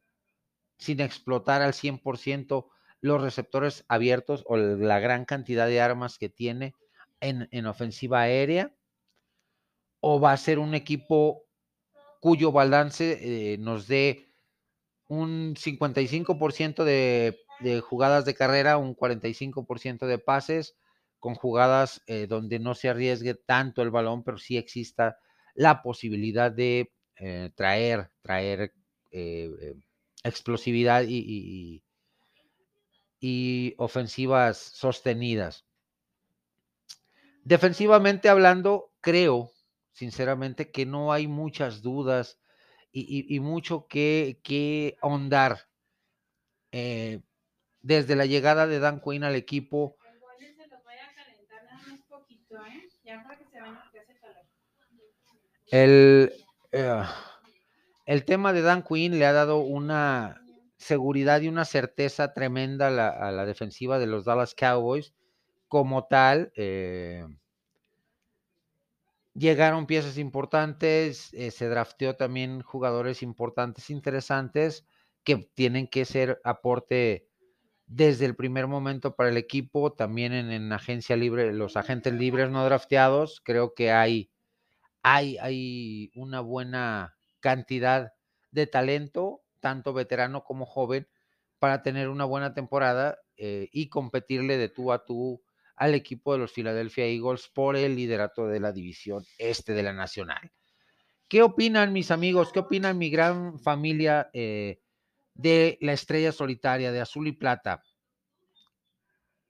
sin explotar al 100% los receptores abiertos o la gran cantidad de armas que tiene en, en ofensiva aérea, o va a ser un equipo cuyo balance eh, nos dé un 55% de, de, jugadas de carrera, un 45% de pases, con jugadas eh, donde no se arriesgue tanto el balón, pero sí exista la posibilidad de eh, traer, traer eh, explosividad y, y, ofensivas sostenidas. Defensivamente hablando, creo sinceramente que no hay muchas dudas y, y mucho que, que ahondar. desde la llegada de Dan Quinn al equipo, El, eh, el tema de Dan Quinn le ha dado una seguridad y una certeza tremenda a la, a la defensiva de los Dallas Cowboys. Como tal, eh, llegaron piezas importantes, eh, se drafteó también jugadores importantes, interesantes, que tienen que ser aporte desde el primer momento para el equipo, también en, en agencia libre, los agentes libres no drafteados, creo que hay hay, hay una buena cantidad de talento, tanto veterano como joven, para tener una buena temporada eh, y competirle de tú a tú al equipo de los Philadelphia Eagles por el liderato de la división este de la Nacional. ¿Qué opinan mis amigos? ¿Qué opinan mi gran familia eh, de la estrella solitaria de azul y plata?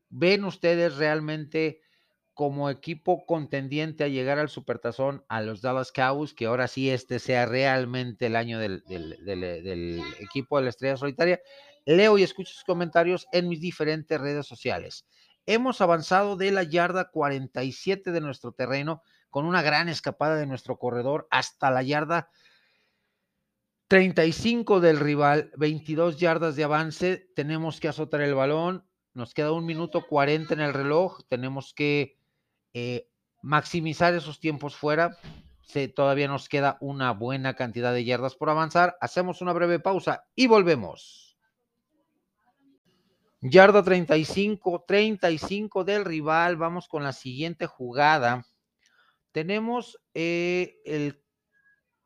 ¿Ven ustedes realmente como equipo contendiente a llegar al Supertazón a los Dallas Cowboys, que ahora sí este sea realmente el año del, equipo de la estrella solitaria. Leo y escucho sus comentarios en mis diferentes redes sociales. Hemos avanzado de la yarda 47 de nuestro terreno con una gran escapada de nuestro corredor hasta la yarda 35 del rival, 22 yardas de avance. Tenemos que azotar el balón. Nos queda un minuto 40 en el reloj. Tenemos que eh, maximizar esos tiempos fuera. Se, todavía nos queda una buena cantidad de yardas por avanzar. Hacemos una breve pausa y volvemos. Yarda 35, 35 del rival. Vamos con la siguiente jugada. Tenemos eh,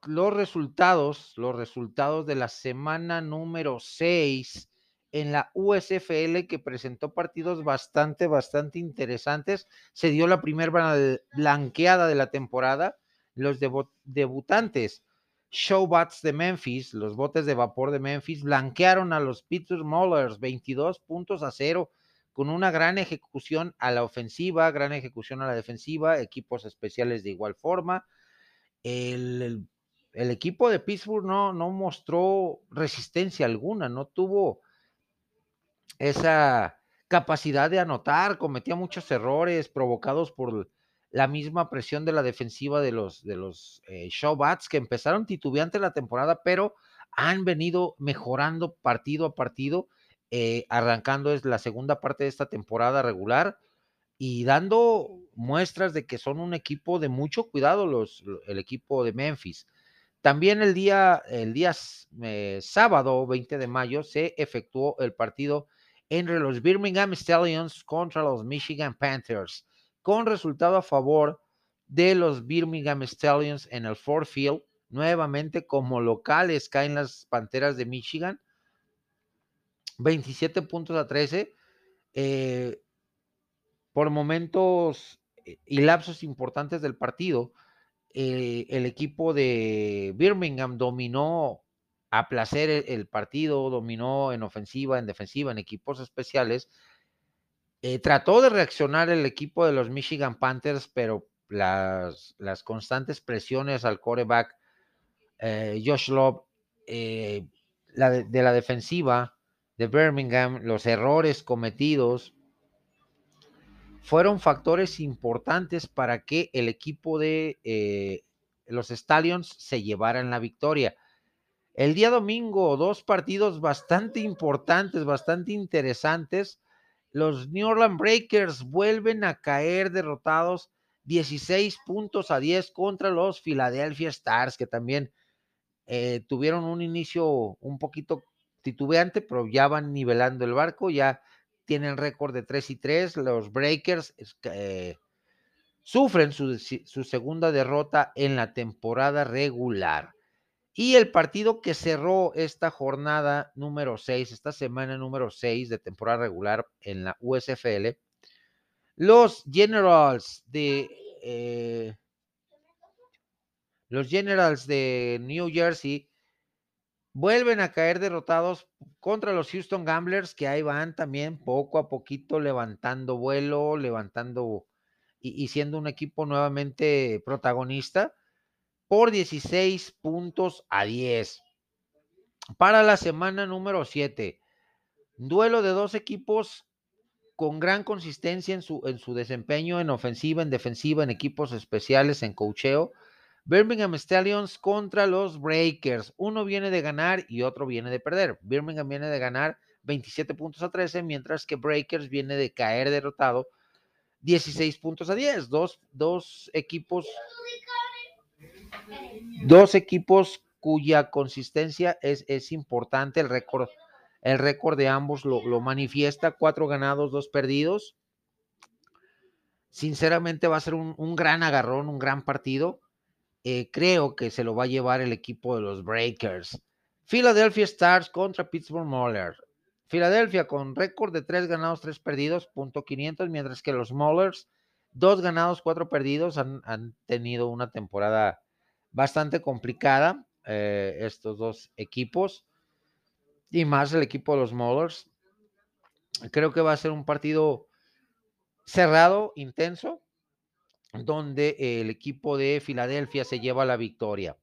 los resultados, los resultados de la semana número 6 en la USFL que presentó partidos bastante, bastante interesantes. Se dio la primera blanqueada de la temporada. Los debutantes Showbats de Memphis, los botes de vapor de Memphis, blanquearon a los Pittsburgh Maulers 22 puntos a cero con una gran ejecución a la ofensiva, gran ejecución a la defensiva, equipos especiales de igual forma. El, el, equipo de Pittsburgh no, no mostró resistencia alguna, no tuvo esa capacidad de anotar, cometía muchos errores provocados por la misma presión de la defensiva de los, de los eh, Showbats que empezaron titubeante la temporada, pero han venido mejorando partido a partido, eh, arrancando es la segunda parte de esta temporada regular y dando muestras de que son un equipo de mucho cuidado los, el equipo de Memphis. También el día, el día eh, sábado 20 de mayo se efectuó el partido entre los Birmingham Stallions contra los Michigan Panthers, con resultado a favor de los Birmingham Stallions en el Ford Field. Nuevamente como locales caen las Panteras de Michigan. 27 puntos a 13. Eh, por momentos eh, y lapsos importantes del partido, eh, el equipo de Birmingham dominó a placer el, partido, dominó en ofensiva, en defensiva, en equipos especiales. Eh, trató de reaccionar el equipo de los Michigan Panthers, pero las, constantes presiones al coreback eh, Josh Love eh, la de, la defensiva de Birmingham, los errores cometidos fueron factores importantes para que el equipo de los Stallions se llevara en la victoria. El día domingo, dos partidos bastante importantes, bastante interesantes. Los New Orleans Breakers vuelven a caer derrotados 16 puntos a 10 contra los Philadelphia Stars, que también eh, tuvieron un inicio un poquito titubeante, pero ya van nivelando el barco, ya tienen récord de 3 y 3. Los Breakers eh, sufren su, su segunda derrota en la temporada regular. Y el partido que cerró esta jornada número 6, esta semana número 6 de temporada regular en la USFL, los Generals de eh, los Generals de New Jersey vuelven a caer derrotados contra los Houston Gamblers, que ahí van también poco a poquito levantando vuelo, levantando y, y siendo un equipo nuevamente protagonista por 16 puntos a 10. Para la semana número 7, duelo de dos equipos con gran consistencia en su, en su desempeño en ofensiva, en defensiva, en equipos especiales, en cocheo. Birmingham Stallions contra los Breakers. Uno viene de ganar y otro viene de perder. Birmingham viene de ganar 27 puntos a 13, mientras que Breakers viene de caer derrotado 16 puntos a 10. Dos, dos equipos Dos equipos cuya consistencia es, es importante, el récord, el récord de ambos lo, lo, manifiesta, cuatro ganados, dos perdidos. Sinceramente va a ser un, un gran agarrón, un gran partido. Eh, creo que se lo va a llevar el equipo de los Breakers. Philadelphia Stars contra Pittsburgh Maulers. Philadelphia con récord de tres ganados, tres perdidos, punto 500, mientras que los Maulers, dos ganados, cuatro perdidos, han, han tenido una temporada bastante complicada eh, estos dos equipos y más el equipo de los Maulers. Creo que va a ser un partido cerrado, intenso, donde el equipo de Filadelfia se lleva la victoria.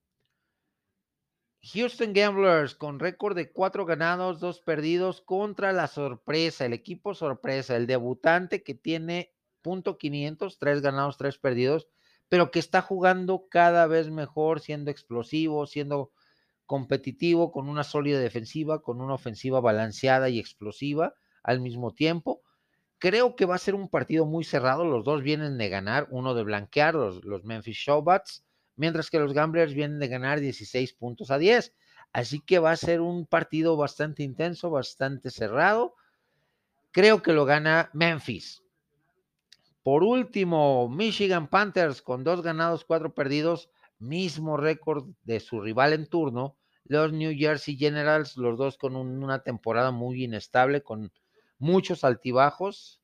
Houston Gamblers con récord de cuatro ganados, dos perdidos contra la sorpresa, el equipo sorpresa, el debutante que tiene punto 500, tres ganados, tres perdidos, pero que está jugando cada vez mejor, siendo explosivo, siendo competitivo, con una sólida defensiva, con una ofensiva balanceada y explosiva al mismo tiempo. Creo que va a ser un partido muy cerrado. Los dos vienen de ganar, uno de blanquear, los, los Memphis Showbats, mientras que los Gamblers vienen de ganar 16 puntos a 10. Así que va a ser un partido bastante intenso, bastante cerrado. Creo que lo gana Memphis. Por último, Michigan Panthers con dos ganados, cuatro perdidos, mismo récord de su rival en turno. Los New Jersey Generals, los dos con una temporada muy inestable, con muchos altibajos.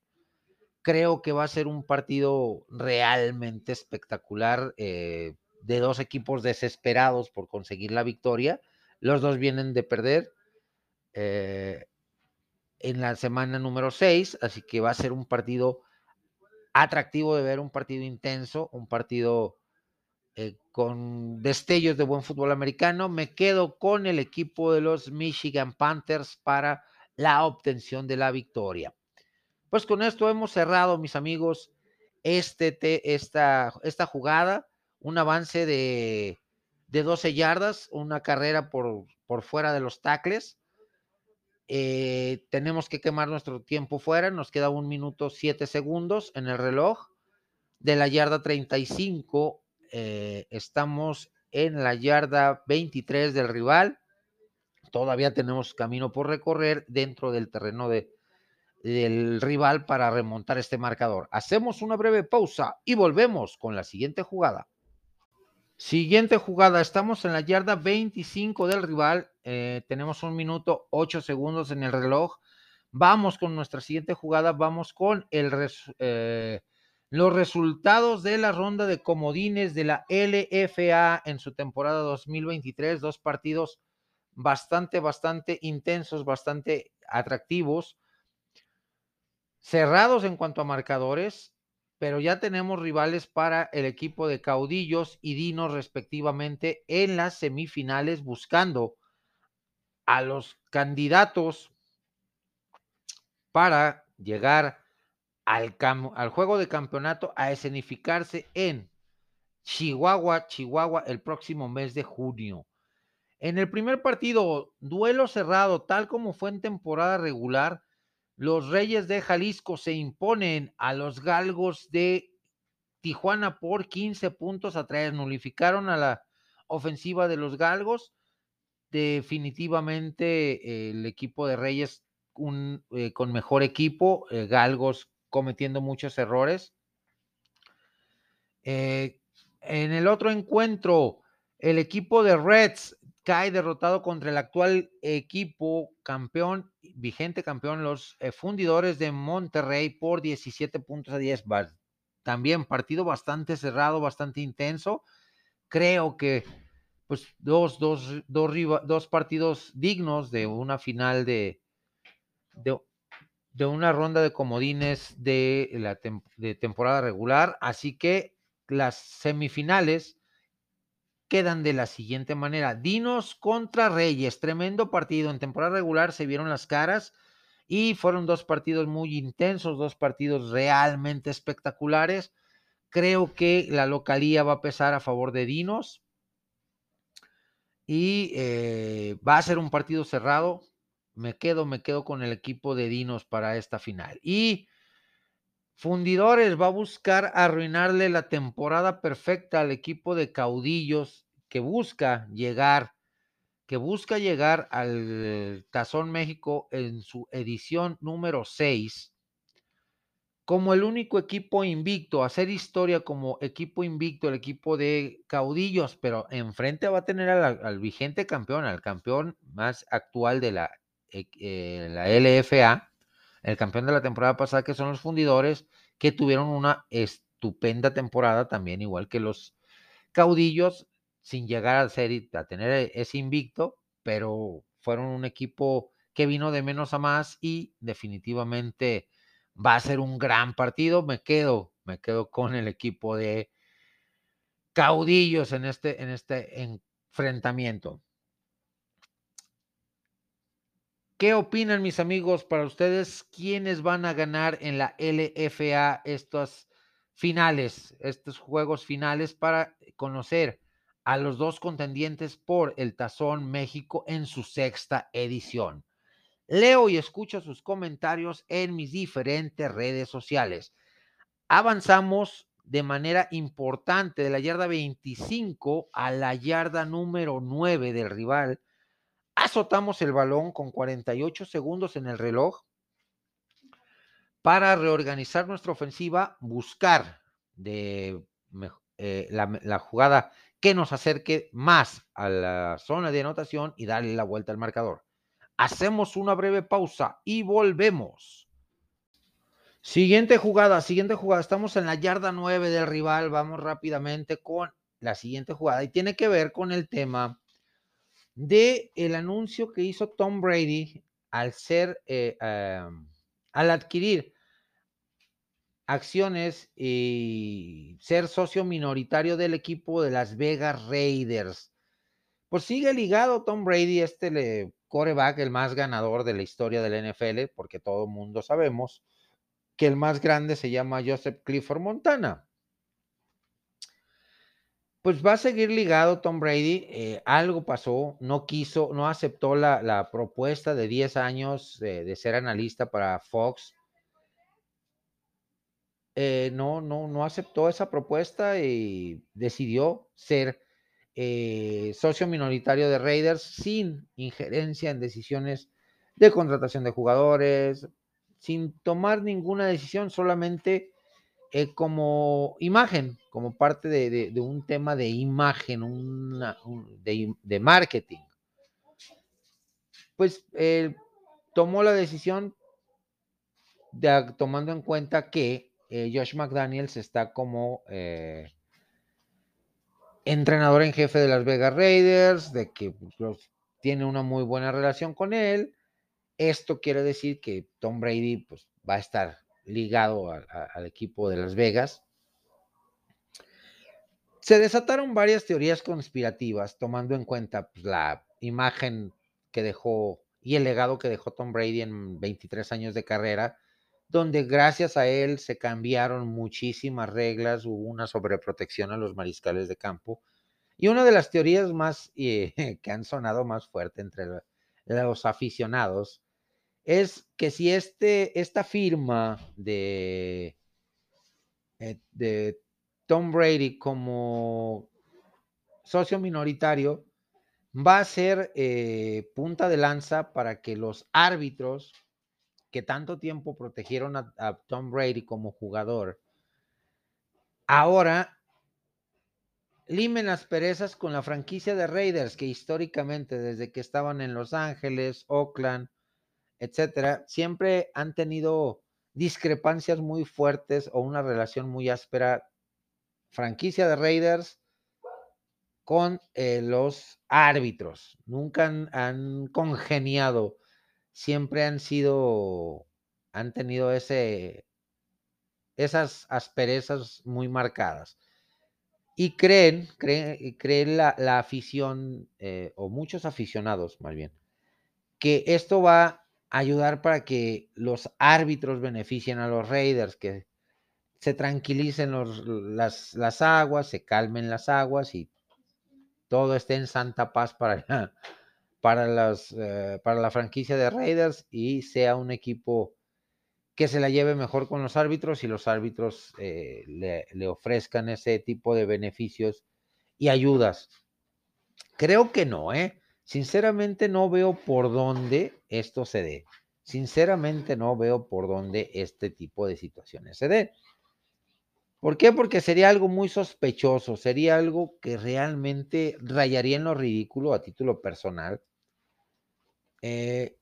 Creo que va a ser un partido realmente espectacular eh, de dos equipos desesperados por conseguir la victoria. Los dos vienen de perder eh, en la semana número 6, así que va a ser un partido atractivo de ver, un partido intenso, un partido eh, con destellos de buen fútbol americano. Me quedo con el equipo de los Michigan Panthers para la obtención de la victoria. Pues con esto hemos cerrado, mis amigos, este, esta, esta jugada, un avance de, de 12 yardas, una carrera por, por fuera de los tacles. Eh, tenemos que quemar nuestro tiempo fuera, nos queda un minuto siete segundos en el reloj. De la yarda 35, eh, estamos en la yarda 23 del rival todavía tenemos camino por recorrer dentro del terreno de, del rival para remontar este marcador. Hacemos una breve pausa y volvemos con la siguiente jugada. Siguiente jugada, estamos en la yarda 25 del rival, eh, tenemos un minuto 8 segundos en el reloj. Vamos con nuestra siguiente jugada, vamos con el eh, los resultados de la ronda de comodines de la LFA en su temporada 2023, dos partidos bastante, bastante intensos, bastante atractivos, cerrados en cuanto a marcadores, pero ya tenemos rivales para el equipo de caudillos y dinos respectivamente en las semifinales buscando a los candidatos para llegar al, al juego de campeonato a escenificarse en Chihuahua, Chihuahua el próximo mes de junio. En el primer partido, duelo cerrado, tal como fue en temporada regular, los Reyes de Jalisco se imponen a los Galgos de Tijuana por 15 puntos a 3. Nulificaron a la ofensiva de los Galgos. Definitivamente el equipo de Reyes eh, con mejor equipo, eh, Galgos cometiendo muchos errores. Eh, en el otro encuentro, el equipo de Reds cae derrotado contra el actual equipo campeón, vigente campeón, los eh, fundidores de Monterrey por 17 puntos a 10. También partido bastante cerrado, bastante intenso. Creo que pues dos, dos, dos, dos partidos dignos de una final de, de, una ronda de comodines de la de temporada regular. Así que las semifinales quedan de la siguiente manera. Dinos contra Reyes, tremendo partido. En temporada regular se vieron las caras y fueron dos partidos muy intensos, dos partidos realmente espectaculares. Creo que la localía va a pesar a favor de Dinos y eh, va a ser un partido cerrado. Me quedo, me quedo con el equipo de Dinos para esta final. Y Fundidores va a buscar arruinarle la temporada perfecta al equipo de caudillos que busca llegar, que busca llegar al Tazón México en su edición número 6 como el único equipo invicto, hacer historia como equipo invicto, el equipo de caudillos, pero enfrente va a tener al, vigente campeón, al campeón más actual de la, eh, eh, la LFA, el campeón de la temporada pasada, que son los fundidores, que tuvieron una estupenda temporada también, igual que los caudillos, sin llegar a, ser, a tener e, ese invicto, pero fueron un equipo que vino de menos a más y definitivamente va a ser un gran partido. Me quedo, me quedo con el equipo de caudillos en este, en este enfrentamiento. ¿Qué opinan mis amigos para ustedes? ¿Quiénes van a ganar en la LFA estos finales, estos juegos finales para conocer a los dos contendientes por el Tazón México en su sexta edición? Leo y escucho sus comentarios en mis diferentes redes sociales. Avanzamos de manera importante de la yarda 25 a la yarda número 9 del rival. Azotamos el balón con 48 segundos en el reloj para reorganizar nuestra ofensiva, buscar eh, la, la, jugada que nos acerque más a la zona de anotación y darle la vuelta al marcador. Hacemos una breve pausa y volvemos. Siguiente jugada, siguiente jugada. Estamos en la yarda 9 del rival. Vamos rápidamente con la siguiente jugada y tiene que ver con el tema de el anuncio que hizo Tom Brady al ser eh, al adquirir acciones y ser socio minoritario del equipo de Las Vegas Raiders. Pues sigue ligado Tom Brady, este le, coreback, el más ganador de la historia del NFL, porque todo el mundo sabemos que el más grande se llama Joseph Clifford Montana. Pues va a seguir ligado Tom Brady. Eh, algo pasó, no quiso, no aceptó la, propuesta de 10 años de ser analista para Fox. Eh, no, no, no aceptó esa propuesta y decidió ser eh, socio minoritario de Raiders sin injerencia en decisiones de contratación de jugadores, sin tomar ninguna decisión, solamente eh, como imagen, como parte de, un tema de imagen, de, marketing. Pues eh, tomó la decisión de, tomando en cuenta que eh, Josh McDaniels está como entrenador en jefe de las Vegas Raiders, de que pues, tiene una muy buena relación con él, esto quiere decir que Tom Brady pues, va a estar ligado al equipo de Las Vegas. Se desataron varias teorías conspirativas tomando en cuenta pues, la imagen que dejó y el legado que dejó Tom Brady en 23 años de carrera, donde gracias a él se cambiaron muchísimas reglas, hubo una sobreprotección a los mariscales de campo. Y una de las teorías más eh, que han sonado más fuerte entre los aficionados es que si este, esta firma de, eh, de Tom Brady como socio minoritario va a ser eh, punta de lanza para que los árbitros que tanto tiempo protegieron a, a, Tom Brady como jugador, ahora limen las perezas con la franquicia de Raiders que históricamente desde que estaban en Los Ángeles, Oakland, etcétera, siempre han tenido discrepancias muy fuertes o una relación muy áspera, franquicia de Raiders con eh, los árbitros. Nunca han, congeniado, siempre han sido, han tenido ese, esas asperezas muy marcadas. Y creen, creen, creen la, afición, eh, o muchos aficionados más bien, que esto va ayudar para que los árbitros beneficien a los Raiders, que se tranquilicen las, las, aguas, se calmen las aguas y todo esté en santa paz para, para, las, eh, para la franquicia de Raiders y sea un equipo que se la lleve mejor con los árbitros y los árbitros eh, le, le ofrezcan ese tipo de beneficios y ayudas. Creo que no, ¿eh? Sinceramente no veo por dónde esto se dé. Sinceramente no veo por dónde este tipo de situaciones se dé. ¿Por qué? Porque sería algo muy sospechoso, sería algo que realmente rayaría en lo ridículo a título personal. Eh,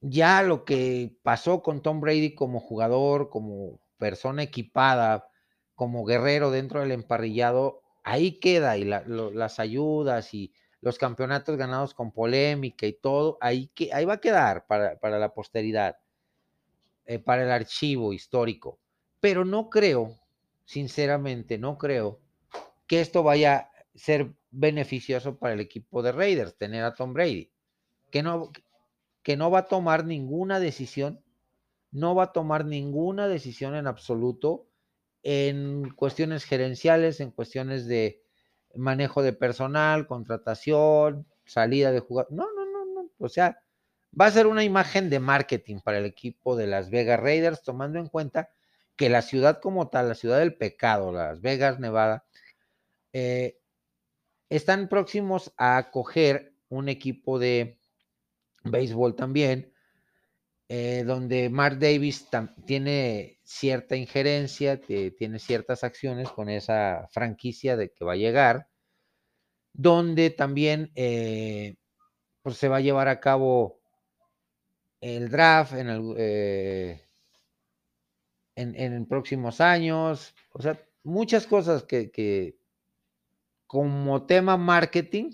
ya lo que pasó con Tom Brady como jugador, como persona equipada, como guerrero dentro del emparrillado, ahí queda y las ayudas y los campeonatos ganados con polémica y todo, ahí, que, ahí va a quedar para, la posteridad, eh, para el archivo histórico. Pero no creo, sinceramente, no creo que esto vaya a ser beneficioso para el equipo de Raiders, tener a Tom Brady, que no, que no va a tomar ninguna decisión, no va a tomar ninguna decisión en absoluto en cuestiones gerenciales, en cuestiones de, manejo de personal, contratación, salida de jugadores. No, no, no, no. O sea, va a ser una imagen de marketing para el equipo de Las Vegas Raiders, tomando en cuenta que la ciudad como tal, la ciudad del pecado, Las Vegas, Nevada, eh, están próximos a acoger un equipo de béisbol también, eh, donde Mark Davis tiene cierta injerencia, tiene ciertas acciones con esa franquicia de que va a llegar, donde también eh, pues se va a llevar a cabo el draft en, eh, en, próximos años, o sea, muchas cosas que, como tema marketing,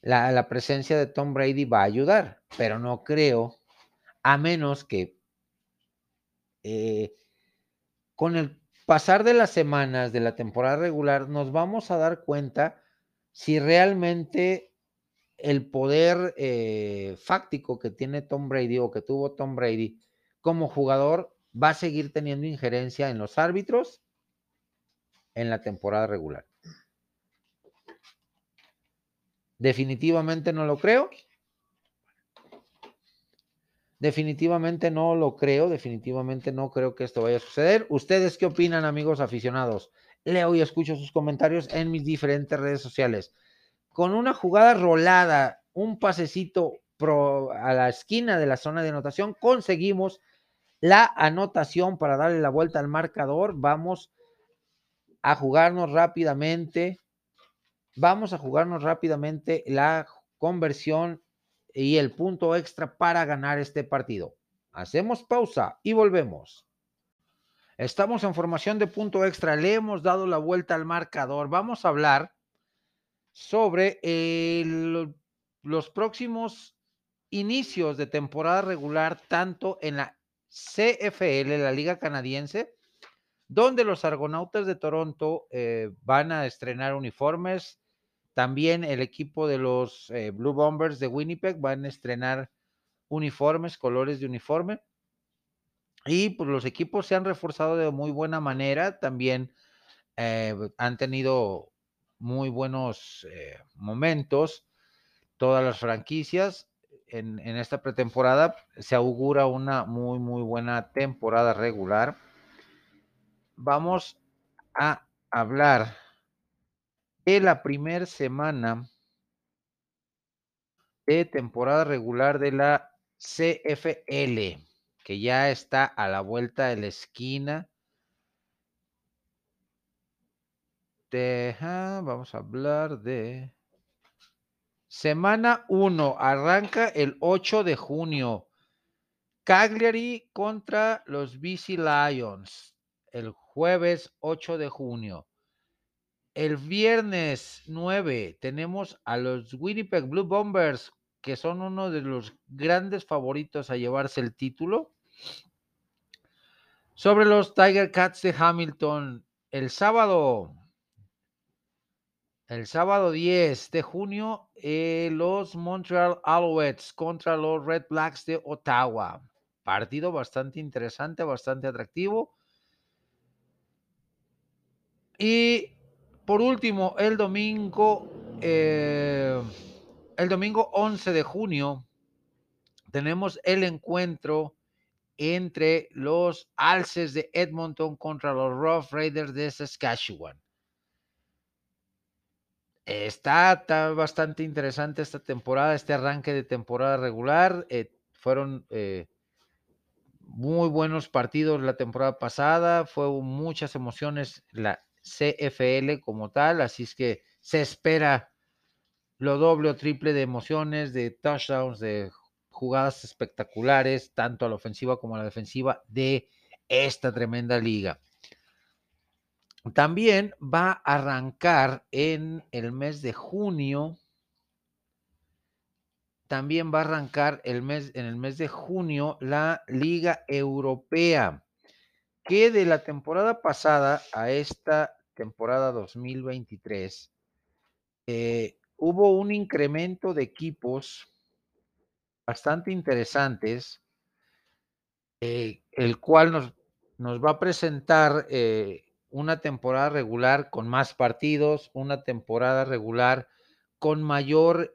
la, presencia de Tom Brady va a ayudar, pero no creo, a menos que eh, con el pasar de las semanas de la temporada regular nos vamos a dar cuenta si realmente el poder eh, fáctico que tiene Tom Brady o que tuvo Tom Brady como jugador va a seguir teniendo injerencia en los árbitros en la temporada regular. Definitivamente no lo creo. Definitivamente no lo creo, definitivamente no creo que esto vaya a suceder. ¿Ustedes qué opinan, amigos aficionados? Leo y escucho sus comentarios en mis diferentes redes sociales. Con una jugada rolada, un pasecito a la esquina de la zona de anotación, conseguimos la anotación para darle la vuelta al marcador. Vamos a jugarnos rápidamente Vamos a jugarnos rápidamente la conversión y el punto extra para ganar este partido. Hacemos pausa y volvemos. Estamos en formación de punto extra. Le hemos dado la vuelta al marcador. Vamos a hablar sobre los próximos inicios de temporada regular, tanto en la CFL, la Liga Canadiense, donde los Argonautas de Toronto eh, van a estrenar uniformes también el equipo de los eh, Blue Bombers de Winnipeg van a estrenar uniformes, colores de uniforme. Y pues los equipos se han reforzado de muy buena manera. También eh, han tenido muy buenos eh, momentos. Todas las franquicias en, en esta pretemporada se augura una muy, muy buena temporada regular. Vamos a hablar de la primera semana de temporada regular de la CFL, que ya está a la vuelta de la esquina. vamos a hablar de semana 1, arranca el 8 de junio. Cagliari contra los BC Lions, el jueves 8 de junio. El viernes 9 tenemos a los Winnipeg Blue Bombers, que son uno de los grandes favoritos a llevarse el título. Sobre los Tiger Cats de Hamilton, el sábado, el sábado 10 de junio, eh, los Montreal Alouettes contra los Red Blacks de Ottawa. Partido bastante interesante, bastante atractivo. Y por último, el domingo, eh, el domingo 11 de junio, tenemos el encuentro entre los Alces de Edmonton contra los Rough Raiders de Saskatchewan. Está, bastante interesante esta temporada, este arranque de temporada regular. Eh, fueron eh, muy buenos partidos la temporada pasada, fue muchas emociones la, CFL como tal, así es que se espera lo doble o triple de emociones, de touchdowns, de jugadas espectaculares, tanto a la ofensiva como a la defensiva de esta tremenda liga. También va a arrancar en el mes de junio. También va a arrancar el mes, en el mes de junio la Liga Europea que de la temporada pasada a esta temporada 2023 eh, hubo un incremento de equipos bastante interesantes, eh, el cual nos, nos, va a presentar eh, una temporada regular con más partidos, una temporada regular con mayor,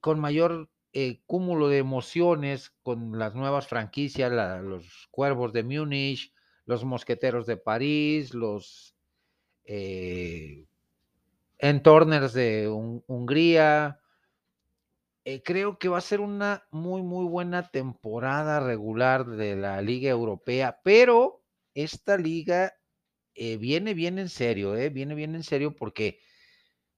con mayor eh, cúmulo de emociones con las nuevas franquicias, los Cuervos de Múnich, los Mosqueteros de París, los eh, Entorners de Hungría. Eh, creo que va a ser una muy, muy buena temporada regular de la Liga Europea, pero esta liga viene bien en serio, viene bien en serio porque,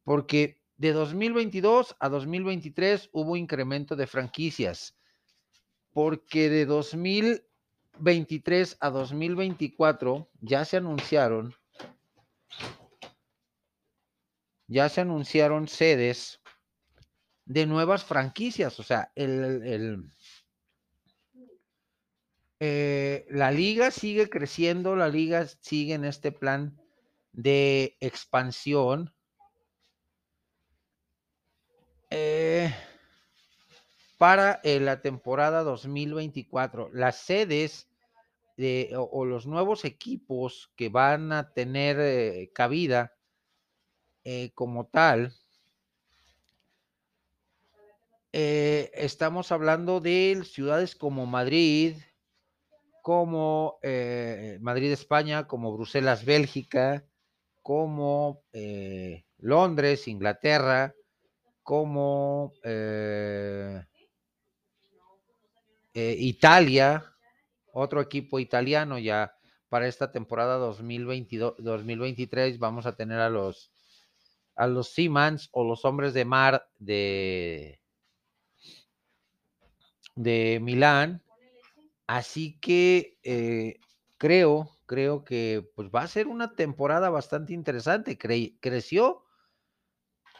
porque de 2022 a 2023 hubo incremento de franquicias, porque de 2023 a 2024 ya se anunciaron, ya se anunciaron sedes de nuevas franquicias, o sea, el, eh, la liga sigue creciendo, la liga sigue en este plan de expansión eh, para eh, la temporada 2024. Las sedes de, o, los nuevos equipos que van a tener eh, cabida como tal, estamos hablando de ciudades como Madrid, como Madrid, España, como Bruselas, Bélgica, como Londres, Inglaterra, como eh, eh, Italia, otro equipo italiano ya para esta temporada 2022-2023 vamos a tener a los a los o los hombres de mar de de Milán. Así que eh, creo, creo que pues va a ser una temporada bastante interesante. creció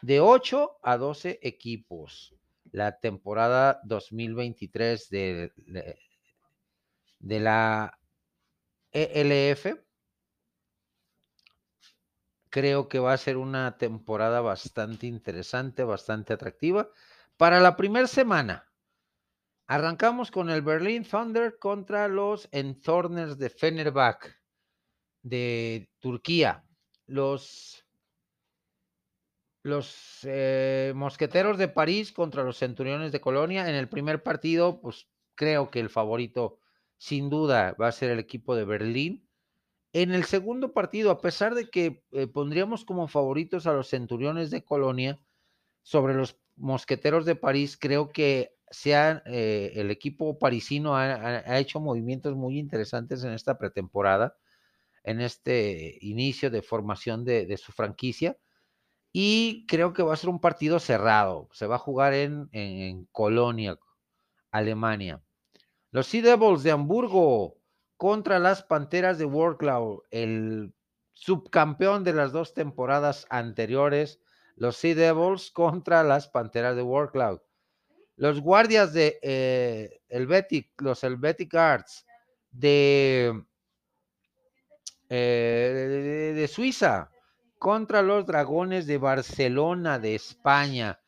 de 8 a 12 equipos. La temporada 2023 de, de, la ELF creo que va a ser una temporada bastante interesante, bastante atractiva. Para la primera semana, arrancamos con el Berlin Thunder contra los Enthorners de Fenerbahce de Turquía. Los los eh, Mosqueteros de París contra los Centuriones de Colonia. En el primer partido, pues creo que el favorito sin duda va a ser el equipo de Berlín. En el segundo partido, a pesar de que eh, pondríamos como favoritos a los Centuriones de Colonia sobre los Mosqueteros de París, creo que sea, eh, el equipo parisino ha, hecho movimientos muy interesantes en esta pretemporada, en este inicio de formación de su franquicia y creo que va a ser un partido cerrado. Se va a jugar en, en, Colonia, Alemania. Los Sea Devils de Hamburgo contra las Panteras de Worklow, el subcampeón de las dos temporadas anteriores. Los Sea Devils contra las Panteras de Worklow. Los guardias de eh, Helvetic, los Helvetic Arts de, eh, de Suiza contra los Dragones de Barcelona de España.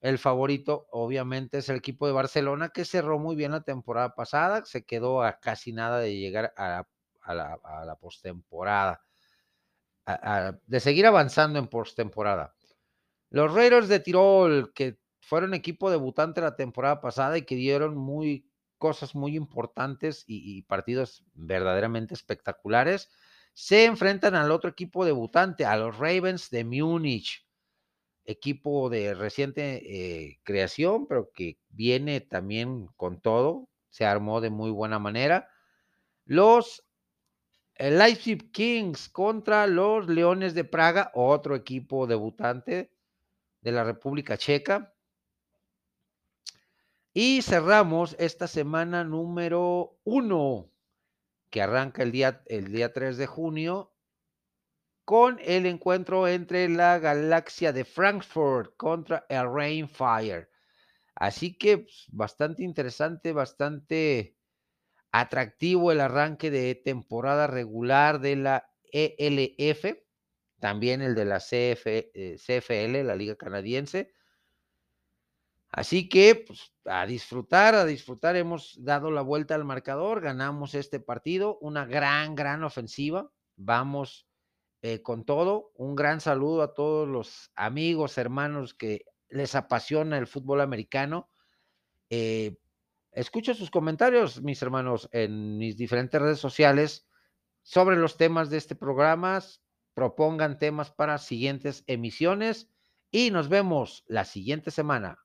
El favorito, obviamente, es el equipo de Barcelona que cerró muy bien la temporada pasada, se quedó a casi nada de llegar a, la, a postemporada, de seguir avanzando en postemporada. Los Raiders de Tirol, que fueron equipo debutante la temporada pasada y que dieron muy cosas muy importantes y partidos verdaderamente espectaculares se enfrentan al otro equipo debutante, a los Ravens de Múnich, equipo de reciente eh, creación, pero que viene también con todo, se armó de muy buena manera. Los eh, Leipzig Kings contra los Leones de Praga, otro equipo debutante de la República Checa. Y cerramos esta semana número uno que arranca el día, el día 3 de junio con el encuentro entre la galaxia de Frankfurt contra el Rainfire. Así que pues, bastante interesante, bastante atractivo el arranque de temporada regular de la ELF, también el de la CFL, eh, la Liga Canadiense. Así que pues, a disfrutar, a disfrutar. Hemos dado la vuelta al marcador, ganamos este partido, una gran, gran ofensiva. Vamos eh, con todo. Un gran saludo a todos los amigos, hermanos que les apasiona el fútbol americano. Eh, escucho sus comentarios, mis hermanos, en mis diferentes redes sociales sobre los temas de este programa. Propongan temas para siguientes emisiones y nos vemos la siguiente semana.